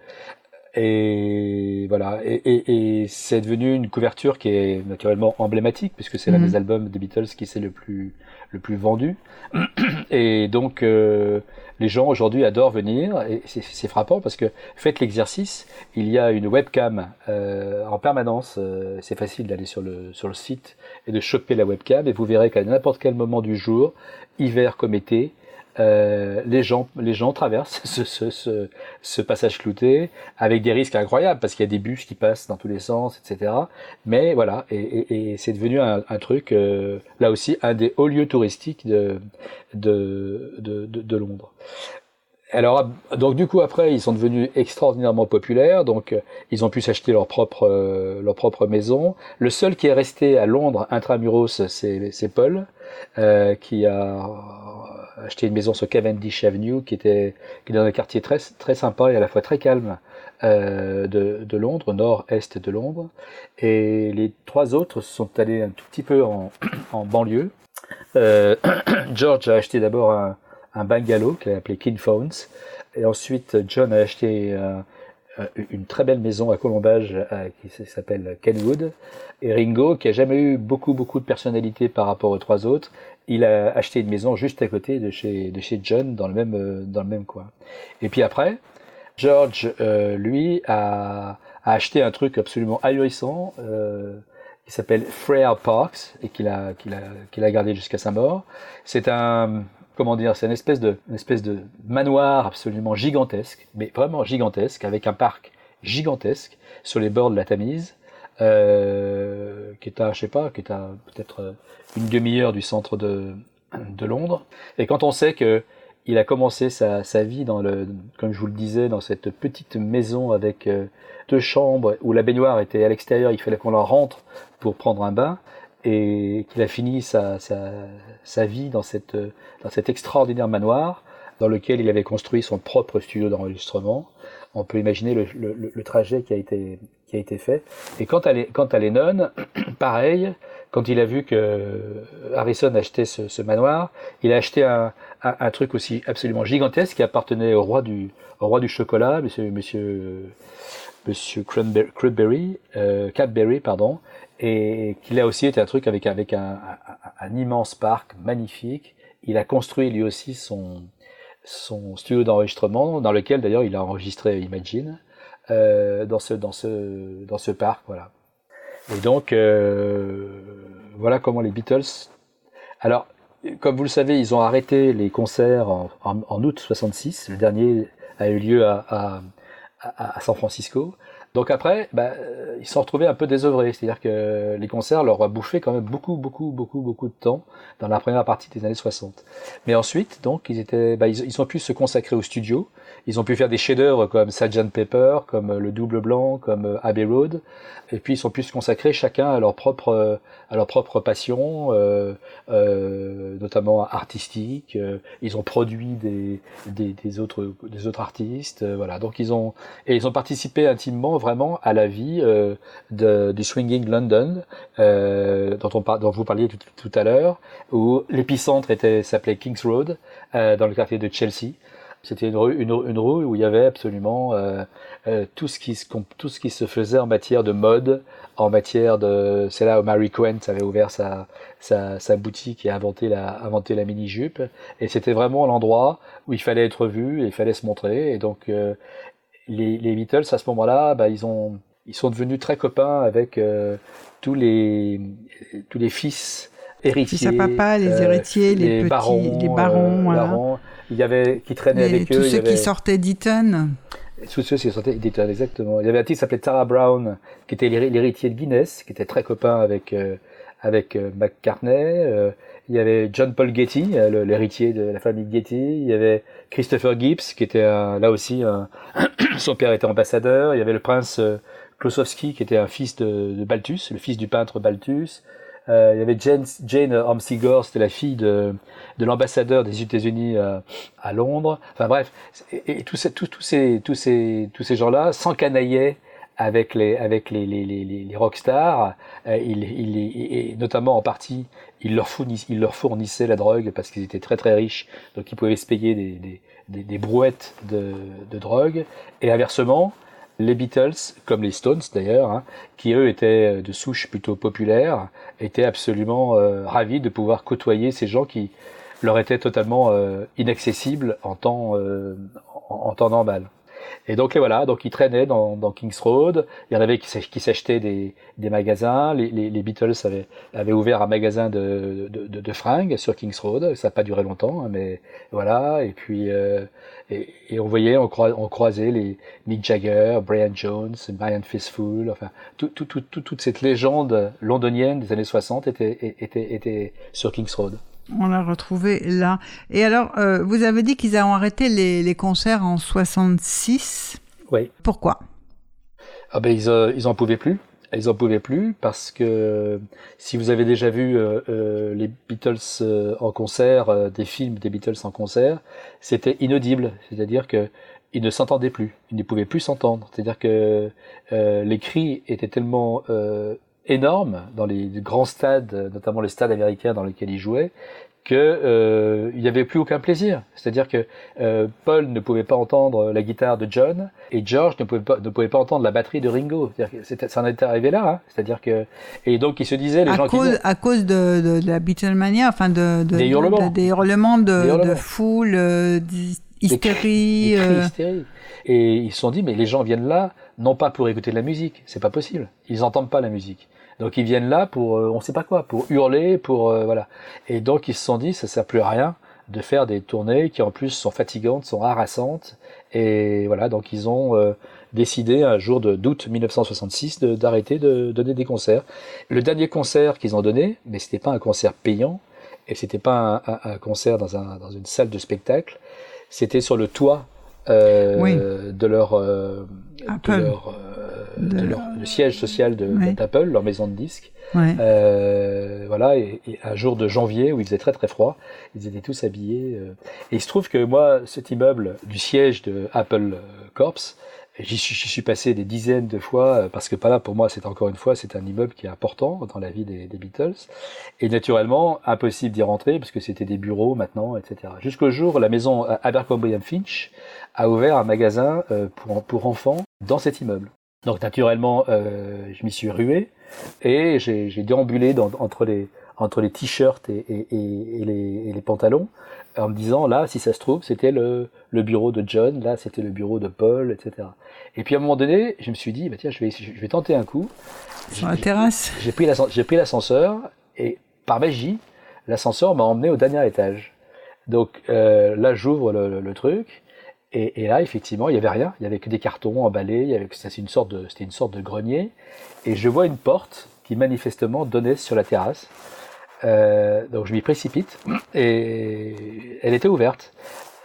et voilà et, et, et c'est devenu une couverture qui est naturellement emblématique puisque c'est l'un Mhm. des albums des Beatles qui s'est le plus le plus vendu et donc euh, les gens aujourd'hui adorent venir et c'est- frappant parce que faites l'exercice il y a une webcam euh, en permanence euh, c'est facile d'aller sur le sur le site et de choper la webcam et vous verrez qu'à n'importe quel moment du jour, hiver comme été, euh, les gens les gens traversent ce, ce, ce, ce passage clouté avec des risques incroyables parce qu'il y a des bus qui passent dans tous les sens, etc. Mais voilà, et, et, et c'est devenu un, un truc euh, là aussi un des hauts lieux touristiques de de, de, de, Londres. Alors, donc du coup après, ils sont devenus extraordinairement populaires. Donc, ils ont pu s'acheter leur propre euh, leur propre maison. Le seul qui est resté à Londres intramuros, c'est c'est Paul, euh, qui a acheté une maison sur Cavendish Avenue, qui était qui dans un quartier très très sympa et à la fois très calme euh, de, de Londres, nord-est de Londres. Et les trois autres sont allés un tout petit peu en, en banlieue. Euh, George a acheté d'abord un, un bungalow qu'il a appelé King Phones. Et ensuite, John a acheté euh, une très belle maison à Colombage qui s'appelle Kenwood. Et Ringo, qui a jamais eu beaucoup, beaucoup de personnalité par rapport aux trois autres, il a acheté une maison juste à côté de chez, de chez John, dans le même, euh, dans le même coin. Et puis après, George, euh, lui, a, a acheté un truc absolument ahurissant, euh, qui s'appelle Frere Parks et qu'il a, qu'il a, qu'il a gardé jusqu'à sa mort. C'est un, comment dire, c'est une espèce de, une espèce de manoir absolument gigantesque, mais vraiment gigantesque, avec un parc gigantesque sur les bords de la Tamise, euh, qui est à, je sais pas, qui est à peut-être une demi-heure du centre de, de Londres. Et quand on sait que il a commencé sa, sa, vie dans le, comme je vous le disais, dans cette petite maison avec euh, deux chambres où la baignoire était à l'extérieur, il fallait qu'on la rentre pour prendre un bain, et qu'il a fini sa, sa, sa, vie dans, cette, dans cet extraordinaire manoir dans lequel il avait construit son propre studio d'enregistrement. On peut imaginer le, le, le, trajet qui a été, qui a été fait. Et quant à, quant à Lennon, pareil, quand il a vu que Harrison achetait ce, ce manoir, il a acheté un, un, truc aussi absolument gigantesque qui appartenait au roi du, au roi du chocolat, monsieur, monsieur, monsieur Cadbury, euh, Cadbury, pardon, et qu'il a aussi été un truc avec, avec un, un, immense parc magnifique. Il a construit lui aussi son, son studio d'enregistrement, dans lequel d'ailleurs il a enregistré Imagine, euh, dans, ce, dans, ce, dans ce parc. Voilà. Et donc, euh, voilà comment les Beatles. Alors, comme vous le savez, ils ont arrêté les concerts en, en, en août 66. Le dernier a eu lieu à, à, à San Francisco. Donc après, bah, ils se sont retrouvés un peu désœuvrés, c'est-à-dire que les concerts leur ont bouffé quand même beaucoup, beaucoup, beaucoup, beaucoup de temps dans la première partie des années 60. Mais ensuite, donc, ils étaient, bah, ils ont pu se consacrer au studio, ils ont pu faire des chefs-d'œuvre comme Sgt Pepper, comme Le Double Blanc, comme Abbey Road, et puis ils ont pu se consacrer chacun à leur propre, à leur propre passion, euh, euh, notamment artistique. Ils ont produit des, des, des autres, des autres artistes, voilà. Donc ils ont, et ils ont participé intimement vraiment à la vie euh, de, du Swinging London, euh, dont, on dont vous parliez tout, tout à l'heure, où l'épicentre était s'appelait Kings Road, euh, dans le quartier de Chelsea. C'était une rue, une, une, rue où il y avait absolument euh, euh, tout, ce qui, tout ce qui se faisait en matière de mode, en matière de... C'est là où Mary Quent avait ouvert sa, sa, sa boutique et inventé la, inventé la mini-jupe. Et c'était vraiment l'endroit où il fallait être vu et il fallait se montrer. Et donc, euh, les, les, Beatles, à ce moment-là, bah, ils, ont, ils sont devenus très copains avec tous, les, tous les fils héritiers. Fils à papa, les héritiers, les, les petits, barons, les barons, voilà. barons il y avait qui traînait avec tous eux. ceux il y avait, qui sortaient d'Eton. tous ceux qui sortaient d'Eton, exactement. Il y avait un type qui s'appelait Tara Brown, qui était l'hé- l'héritier de Guinness, qui était très copain avec euh, avec euh, McCartney. Euh, il y avait John Paul Getty, l'héritier de la famille Getty. Il y avait Christopher Gibbs, qui était un- là aussi un- son père était ambassadeur. Il y avait le prince Klosowski, qui était un fils de, de Balthus, le fils du peintre Balthus. Euh, il y avait Jane, Jane c'était la fille de, de l'ambassadeur des États-Unis à, à Londres. Enfin bref, et, tous ces, ces, ces, ces gens-là s'encanaillaient avec les, avec les, les, les, rockstars, euh, il, il, et notamment en partie, ils leur, fournissaient, ils leur la drogue parce qu'ils étaient très très riches, donc ils pouvaient se payer des, des, des, des brouettes de, de drogue. Et inversement, les Beatles, comme les Stones d'ailleurs, hein, qui eux étaient de souche plutôt populaire, étaient absolument euh, ravis de pouvoir côtoyer ces gens qui leur étaient totalement euh, inaccessibles en temps, euh, en temps normal. Et donc les voilà, donc ils traînaient dans, dans Kings Road. Il y en avait qui, s'ach- qui s'achetaient des, des magasins. Les, les, les Beatles avaient, avaient ouvert un magasin de, de, de, de fringues sur Kings Road. Ça n'a pas duré longtemps, hein, mais voilà. Et puis euh, et, et on voyait, on, croi- on croisait les Mick Jagger, Brian Jones, Brian Fistful, enfin tout, tout, tout- toute cette légende londonienne des années 60 était, était, était sur Kings Road. On l'a retrouvé là. Et alors, euh, vous avez dit qu'ils ont arrêté les, les concerts en 66. Oui. Pourquoi? Ah ben ils, euh, ils en pouvaient plus. Ils en pouvaient plus parce que si vous avez déjà vu euh, euh, les Beatles euh, en concert, euh, des films des Beatles en concert, c'était inaudible. C'est-à-dire que ils ne s'entendaient plus. Ils ne pouvaient plus s'entendre. C'est-à-dire que euh, les cris étaient tellement euh, énormes dans les grands stades, notamment les stades américains dans lesquels ils jouaient, que euh, il n'y avait plus aucun plaisir. C'est-à-dire que euh, Paul ne pouvait pas entendre la guitare de John et George ne pouvait pas, ne pouvait pas entendre la batterie de Ringo. C'est-à-dire ça en était arrivé là. Hein. C'est-à-dire que et donc il se disait les à gens cause, qui à cause de, de, de la Beatlemania, enfin de, de, Des de- hurlements. de- des hurlements de, Des hurlements. de foule, euh, hystérie. Euh, hystérie. Et ils se sont dit, mais les gens viennent là, non pas pour écouter de la musique, c'est pas possible. Ils n'entendent pas la musique. Donc ils viennent là pour, on ne sait pas quoi, pour hurler, pour voilà. Et donc ils se sont dit, ça sert plus à rien de faire des tournées qui en plus sont fatigantes, sont harassantes. Et voilà, donc ils ont décidé un jour d'août 1966 d'arrêter de, donner des concerts. Le dernier concert qu'ils ont donné, mais c'était pas un concert payant, et c'était pas un, concert dans, un, dans, une salle de spectacle, c'était sur le toit euh, de leur, euh, de leur, euh, de leur le siège social d'Apple, leur maison de disques. Euh, voilà, et, un jour de janvier où il faisait très très froid, ils étaient tous habillés. et il se trouve que moi, cet immeuble du siège de Apple Corps, J'y suis, passé des dizaines de fois euh, parce que pas là pour moi c'est encore une fois c'est un immeuble qui est important dans la vie des, Beatles et naturellement impossible d'y rentrer parce que c'était des bureaux maintenant etc. Jusqu'au jour la maison Abercrombie Finch a ouvert un magasin euh, pour, pour enfants dans cet immeuble. Donc naturellement euh, je m'y suis rué et j'ai déambulé dans, entre les entre les t-shirts et, et, et, les, et, les, pantalons en me disant là si ça se trouve c'était le, le bureau de John là c'était le bureau de Paul etc et puis à un moment donné, je me suis dit, bah tiens, je vais, je vais tenter un coup. Sur la terrasse J'ai pris l'ascenseur et par magie, l'ascenseur m'a emmené au dernier étage. Donc euh, là, j'ouvre le, truc. Et, là, effectivement, il n'y avait rien. Il n'y avait que des cartons emballés. C'était une, sorte de, une sorte de grenier. Et je vois une porte qui manifestement donnait sur la terrasse. Euh, donc je m'y précipite et elle était ouverte.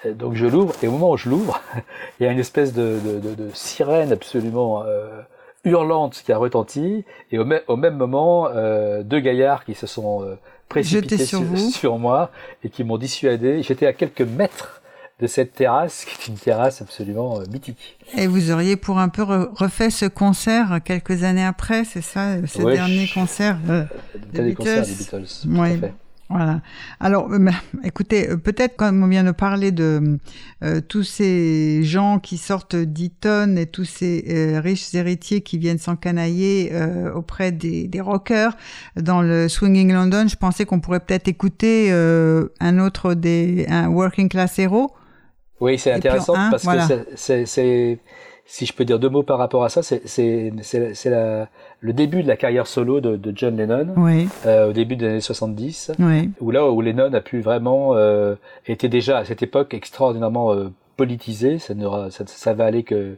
Donc je l'ouvre, et au moment où je l'ouvre, il y a une espèce de, de, de, sirène absolument euh, hurlante qui a retenti, et au, au même moment, euh, deux gaillards qui se sont euh, précipités sur, sur, moi et qui m'ont dissuadé. J'étais à quelques mètres de cette terrasse, qui est une terrasse absolument euh, mythique. Et vous auriez pour un peu refait ce concert quelques années après, c'est ça, ce dernier concert euh, des, Beatles. Concert des Beatles? Oui. Voilà. Alors, euh, écoutez, euh, peut-être comme on vient de parler de euh, tous ces gens qui sortent d'Eton et tous ces riches héritiers qui viennent s'encanailler auprès des, des, rockers dans le Swinging London, je pensais qu'on pourrait peut-être écouter un autre des un Working Class Hero. Oui, c'est intéressant parce que c'est si je peux dire deux mots par rapport à ça, c'est le début de la carrière solo de, de John Lennon, oui. euh, au début des années 70, oui. où là où Lennon a pu vraiment, euh, était déjà à cette époque extraordinairement euh, politisé, ça, ne, ça, ça va aller que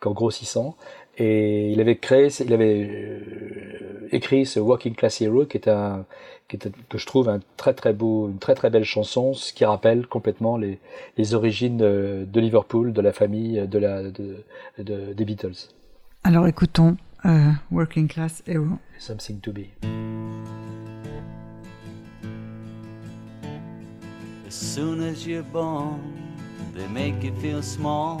qu'en grossissant, et il avait créé, il avait euh, écrit ce Working Class Hero qui est un, qui est, que je trouve un très très beau, une très très belle chanson, ce qui rappelle complètement les, les origines de, de, Liverpool, de la famille, de la, de, de des Beatles. Alors écoutons uh, Working Class Hero. Something to be. As soon as you're born, they make you feel small.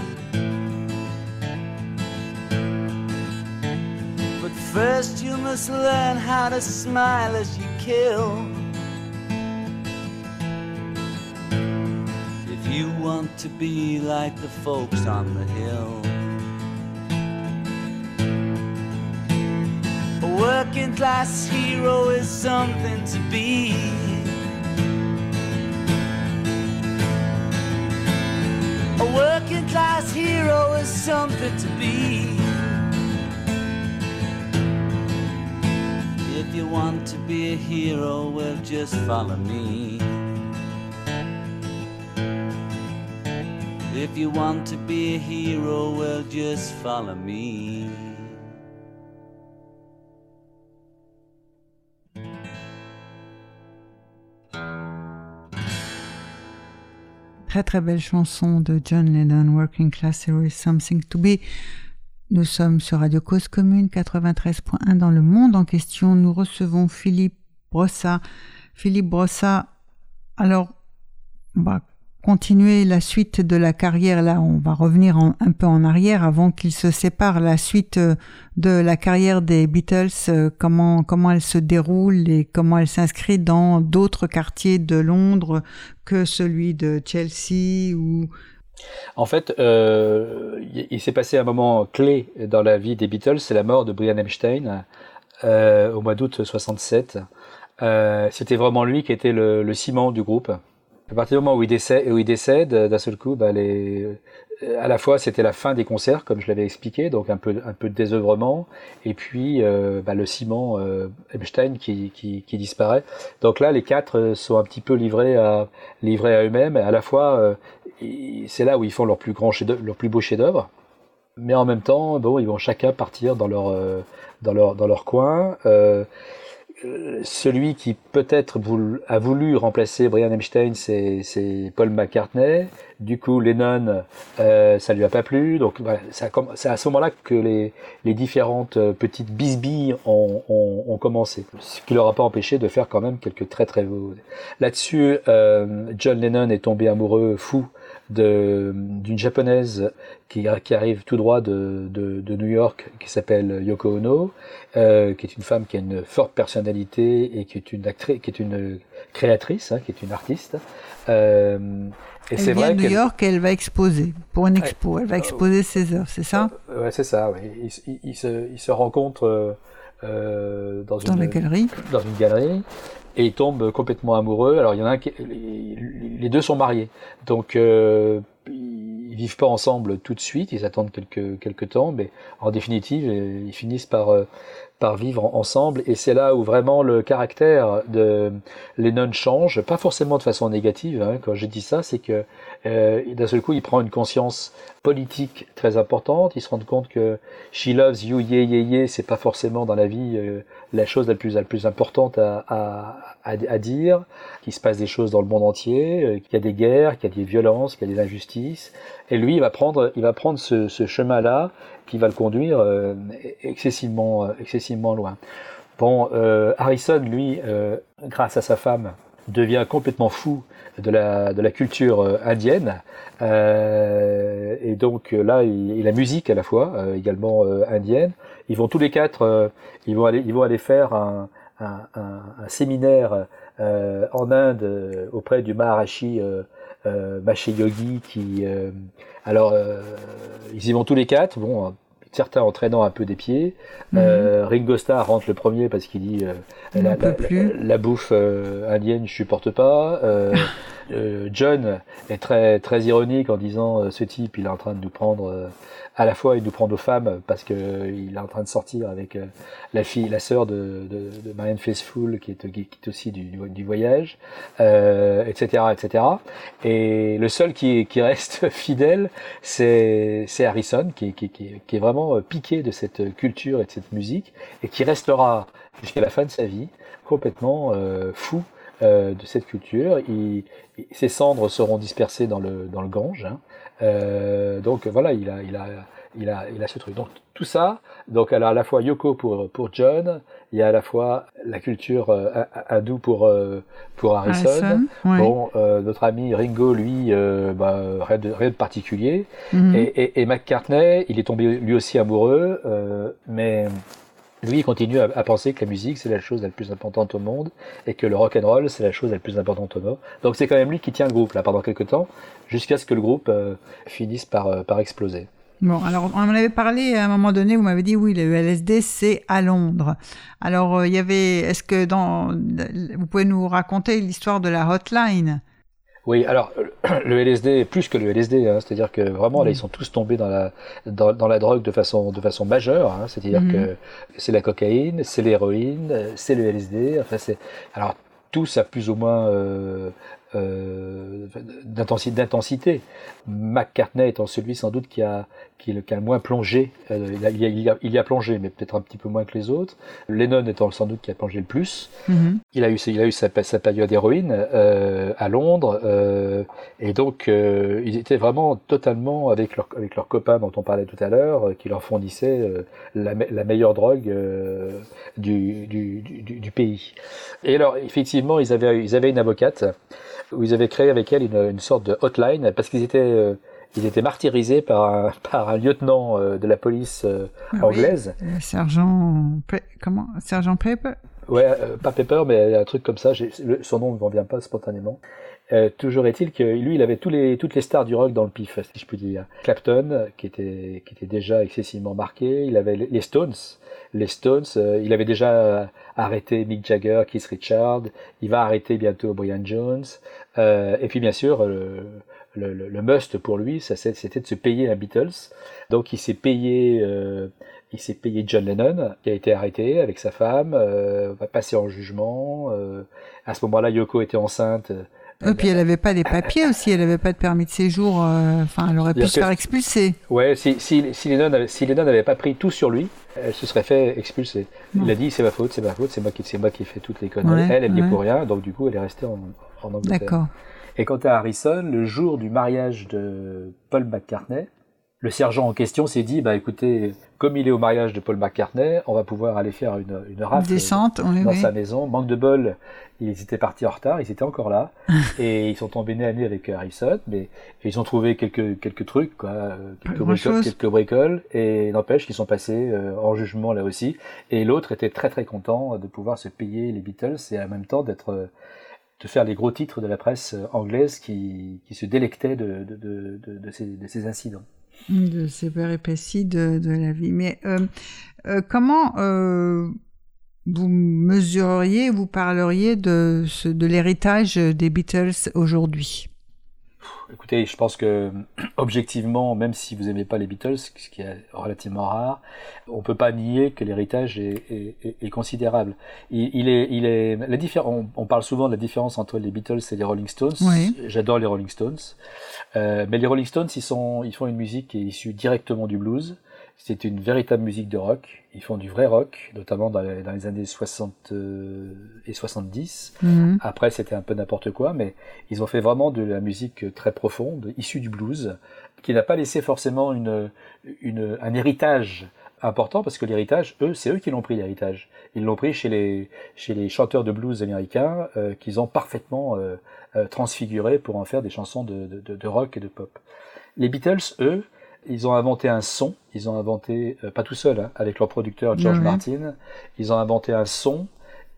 First, you must learn how to smile as you kill. If you want to be like the folks on the hill. A working class hero is something to be. A working class hero is something to be. Want to be a hero, well, just follow me. If you want to be a hero, well, just follow me. Très très belle chanson de John Lennon, Working Class Hero is Something to Be. Nous sommes sur Radio Cause Commune 93.1 dans le monde en question. Nous recevons Philippe Brossa. Philippe Brossa, alors, on va continuer la suite de la carrière. Là, on va revenir un peu en arrière avant qu'ils se séparent. La suite euh, de la carrière des Beatles, euh, comment comment elle se déroule et comment elle s'inscrit dans d'autres quartiers de Londres que celui de Chelsea ou en fait, euh, il s'est passé un moment clé dans la vie des Beatles, c'est la mort de Brian Epstein euh, au mois d'août 67. Euh, C'était vraiment lui qui était le, ciment du groupe. À partir du moment où il décède, d'un seul coup, bah, à la fois c'était la fin des concerts, comme je l'avais expliqué, donc un peu, un peu de désœuvrement, et puis bah, le ciment Epstein qui, disparaît. Donc là, les quatre sont un petit peu livrés à, livrés à eux-mêmes, à la fois c'est là où ils font leur plus grand leur plus beau chef-d'œuvre. Mais en même temps, bon, ils vont chacun partir dans leur euh, dans leur dans leur coin. Euh, celui qui peut-être a voulu remplacer Brian Epstein, c'est Paul McCartney. Du coup, Lennon, euh, ça lui a pas plu. Donc, c'est à ce moment-là que les, les, différentes euh, petites bisbilles ont, ont, commencé. Ce qui leur a pas empêché de faire quand même quelques très très beaux. Là-dessus, John Lennon est tombé amoureux, fou d'une japonaise qui, qui, arrive tout droit de, de, de New York, qui s'appelle Yoko Ono, euh, qui est une femme qui a une forte personnalité et qui est une actrice, qui est une créatrice, hein, qui est une artiste. Euh, et c'est vrai New York, elle va exposer pour une expo. Elle va exposer ses œuvres, c'est ça? euh, Ouais, c'est ça. Oui. Ils, se, ils se rencontrent euh, dans, dans une galerie. Dans une galerie et ils tombent complètement amoureux. Alors il y en a un qui, les deux sont mariés, donc euh, ils vivent pas ensemble tout de suite, ils attendent quelques quelques temps, mais en définitive ils finissent par euh, par vivre ensemble et c'est là où vraiment le caractère de Lennon change, pas forcément de façon négative. Hein, quand je dis ça, c'est que euh, d'un seul coup il prend une conscience politique très importante. Il se rend compte que She loves you, yeah, yeah, yeah, c'est pas forcément dans la vie euh, la chose la plus, la plus importante à, à, dire. Qu'il se passe des choses dans le monde entier, euh, qu'il y a des guerres, qu'il y a des violences, qu'il y a des injustices. Et lui, il va prendre, il va prendre ce chemin-là qui va le conduire euh, excessivement, euh, excessivement loin. Bon, euh, Harrison, lui, grâce à sa femme, devient complètement fou de la, de la culture indienne. Et donc là, il, la musique à la fois, également indienne. Ils vont tous les quatre, ils, vont aller, ils vont aller faire un, un, séminaire en Inde auprès du Maharashi euh, Yogi qui... alors, ils y vont tous les quatre. Bon, certains entraînant un peu des pieds. Euh, Ringo Starr rentre le premier parce qu'il dit euh, la, la- plus. la bouffe euh, indienne, je supporte pas. John est très très ironique en disant euh, ce type, il est en train de nous prendre euh, à la fois il nous prend nos femmes parce que il est en train de sortir avec euh, la fille, la sœur de, Marianne Faithfull qui est, aussi du, voyage, euh, etc., etc. Et le seul qui, reste fidèle, c'est Harrison qui, est vraiment euh, piqué de cette culture et de cette musique et qui restera jusqu'à la fin de sa vie complètement fou de cette culture. Il- ses cendres seront dispersées dans le, dans le Gange. hein. Euh, donc voilà, il a, il, a, il, a, il a ce truc. Donc tout ça, donc alors à la fois Yoko pour, pour John, il y a à la fois la culture euh, hindoue pour, euh, pour Harrison. Harrison, ouais. Bon, euh, notre ami Ringo, lui, euh, bah, rien, de, rien de particulier. Mhm. Et, et, et McCartney, il est tombé lui aussi amoureux, euh, mais lui, il continue à, penser que la musique, c'est la chose la plus importante au monde, et que le rock and roll, c'est la chose la plus importante au monde. Donc c'est quand même lui qui tient le groupe là pendant quelques temps, jusqu'à ce que le groupe euh, finisse par, euh, par exploser. Bon, alors on en avait parlé à un moment donné, vous m'avez dit oui, le LSD c'est à Londres. Alors euh, il y avait, est-ce que dans, vous pouvez nous raconter l'histoire de la hotline? Oui, alors le LSD, plus que le LSD, hein, c'est-à-dire que vraiment là, ils sont tous tombés dans la, dans, dans la drogue de façon, de façon majeure, hein, c'est-à-dire Mhm. que c'est la cocaïne, c'est l'héroïne, c'est le LSD, enfin c'est. Alors tous à plus ou moins euh, euh, d'intensi- d'intensité. McCartney étant celui sans doute qui a, qui, le- qui a le moins plongé, euh, il, a, il, a, il a- il y a plongé, mais peut-être un petit peu moins que les autres. Lennon étant sans doute qui a plongé le plus. Mhm. Il a eu, il a eu sa, sa période héroïne euh, à Londres, euh, et donc euh, ils étaient vraiment totalement avec leurs avec leurs copains dont on parlait tout à l'heure, qui leur fournissaient la, me- la meilleure drogue du, du, du, du pays. Et alors effectivement, ils avaient ils avaient une avocate où ils avaient créé avec elle une, une sorte de hotline parce qu'ils étaient euh, ils étaient martyrisés par un, par un lieutenant euh, de la police euh, Ah oui. anglaise. Le sergent, Pe- comment, sergent Pepper? Ouais, euh, pas Pepper, mais un truc comme ça. le- son nom ne me revient pas spontanément. Euh, toujours est-il que lui, il avait tous les, toutes les stars du rock dans le pif, si je puis dire. Clapton, qui était, qui était déjà excessivement marqué. Il avait les Stones. Les Stones, euh, il avait déjà arrêté Mick Jagger, Keith Richard. Il va arrêter bientôt Brian Jones. Euh, et puis bien sûr, le, le, le- le must pour lui, c'était de se payer un Beatles. Donc il s'est payé, euh, il s'est payé John Lennon, qui a été arrêté avec sa femme, euh, va passer en jugement. euh, à ce moment-là, Yoko était enceinte. Et puis elle avait pas les papiers aussi, elle avait pas de permis de séjour, euh, enfin elle aurait pu se faire expulser. Ouais, si, si, si Lennon si n'avait pas pris tout sur lui, elle se serait fait expulser. Il a dit c'est ma faute, c'est ma faute, c'est moi qui, c'est moi qui ai fait toutes les conneries. Ouais, elle, elle n'y est pour rien, donc du coup, elle est restée en, en Angleterre. D'accord. Et quant à Harrison, le jour du mariage de Paul McCartney, le sergent en question s'est dit, bah écoutez, comme il est au mariage de Paul McCartney, on va pouvoir aller faire une, une rafle Descente, oui, dans oui. sa maison. Manque de bol, ils étaient partis en retard, ils étaient encore là, et ils sont tombés nez à nez avec Harrison, mais ils ont trouvé quelques, quelques trucs, quoi, quelques, bricoles, quelques bricoles, et n'empêche qu'ils sont passés euh, en jugement là aussi. Et l'autre était très très content de pouvoir se payer les Beatles et en même temps d'être euh, de faire les gros titres de la presse euh, anglaise qui, qui se délectait de, de, de, ces, de ces incidents. de ces péripéties de, de la vie. Mais euh, euh, comment vous mesureriez, vous parleriez de, de l'héritage des Beatles aujourd'hui? Écoutez, je pense que objectivement, même si vous aimez pas les Beatles, ce qui est relativement rare, on peut pas nier que l'héritage est, est, est- est considérable. Il, il est, il est, la on, on parle souvent de la différence entre les Beatles et les Rolling Stones. Oui. J'adore les Rolling Stones, Euh, mais les Rolling Stones, ils sont, ils font une musique qui est issue directement du blues. C'est une véritable musique de rock. Ils font du vrai rock, notamment dans les, dans les années 60 euh, et 70. Mhm. Après, c'était un peu n'importe quoi, mais ils ont fait vraiment de la musique très profonde, issue du blues, qui n'a pas laissé forcément une, une, un héritage important, parce que l'héritage, eux, c'est eux qui l'ont pris, l'héritage. Ils l'ont pris chez les, chez les chanteurs de blues américains, euh, qu'ils ont parfaitement euh, transfiguré pour en faire des chansons de, de rock et de pop. Les Beatles, eux, ils ont inventé un son, ils ont inventé, euh, pas tout seul, hein, avec leur producteur George. Martin, ils ont inventé un son,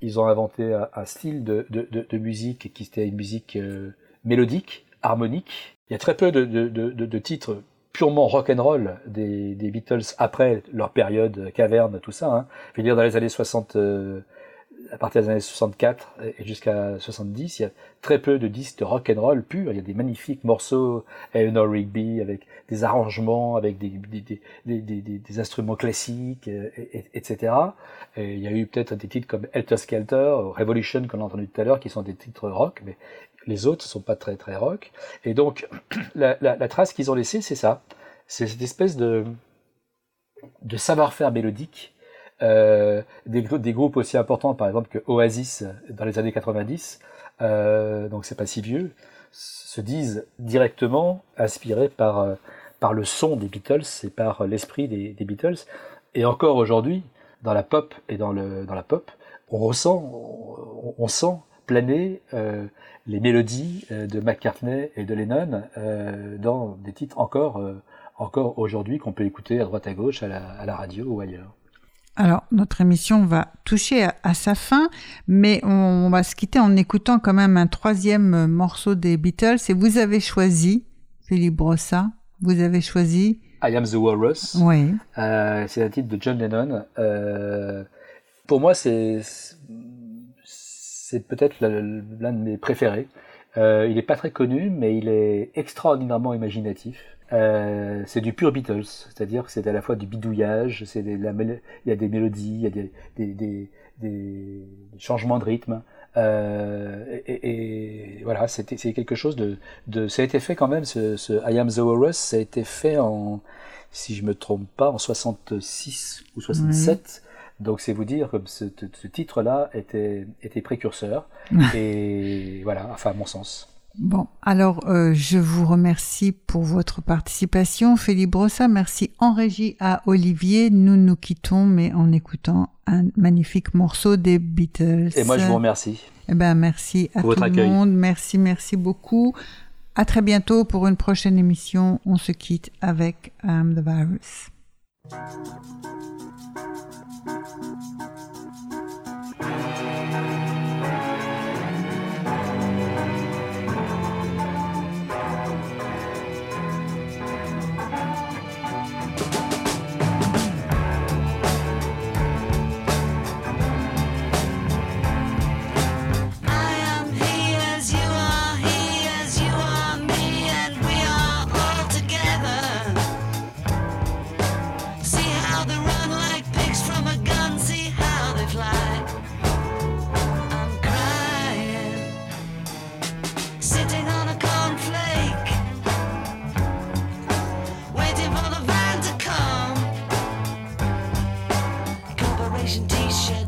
ils ont inventé un, un style de, de, de, de musique qui était une musique euh, mélodique, harmonique. Il y a très peu de, titres purement rock and roll des, des, Beatles après leur période caverne, tout ça. Hein. Je veux dire, dans les années 60, à partir des années 64 et jusqu'à 70, il y a très peu de disques de rock and roll pur. Il y a des magnifiques morceaux, Eleanor Rigby, avec des arrangements, avec des, instruments classiques, etc. Et il y a eu peut-être des titres comme Helter Skelter, Revolution, qu'on a entendu tout à l'heure, qui sont des titres rock, mais les autres ne sont pas très très rock. Et donc, la, trace qu'ils ont laissée, c'est ça. C'est cette espèce de, savoir-faire mélodique euh, des, des, groupes aussi importants, par exemple, que Oasis dans les années 90, euh, donc c'est pas si vieux, se disent directement inspirés par, euh, par le son des Beatles et par l'esprit des, Beatles. Et encore aujourd'hui, dans la pop et dans, le, dans la pop, on ressent, on, sent planer euh, les mélodies euh, de McCartney et de Lennon euh, dans des titres encore, euh, encore aujourd'hui qu'on peut écouter à droite à gauche à la radio ou ailleurs. Alors, notre émission va toucher à, à sa fin, mais on, on, va se quitter en écoutant quand même un troisième morceau des Beatles. Et vous avez choisi, Philippe Brossa, vous avez choisi... I Am the Walrus. Oui. Euh, c'est un titre de John Lennon. Euh, pour moi, c'est c'est peut-être l'un de mes préférés. Euh, il n'est pas très connu, mais il est extraordinairement imaginatif. Euh, c'est du pur Beatles, c'est-à-dire que c'est à la fois du bidouillage, c'est il y a des mélodies, il y a des, des, des, des changements de rythme. Euh, et, et, voilà, c'est quelque chose de, de, Ça a été fait quand même, ce, ce I Am the Walrus, ça a été fait en, si je me trompe pas, en 66 ou 67. Donc c'est vous dire que ce, ce titre-là était, était précurseur. et voilà, enfin à mon sens. Bon, alors euh, je vous remercie pour votre participation, Philippe Brossa. Merci en régie à Olivier. Nous nous quittons, mais en écoutant un magnifique morceau des Beatles. Et moi, je vous remercie. Eh ben, merci à tout le monde. Merci, merci beaucoup. À très bientôt pour une prochaine émission. On se quitte avec I'm the Virus. presentation.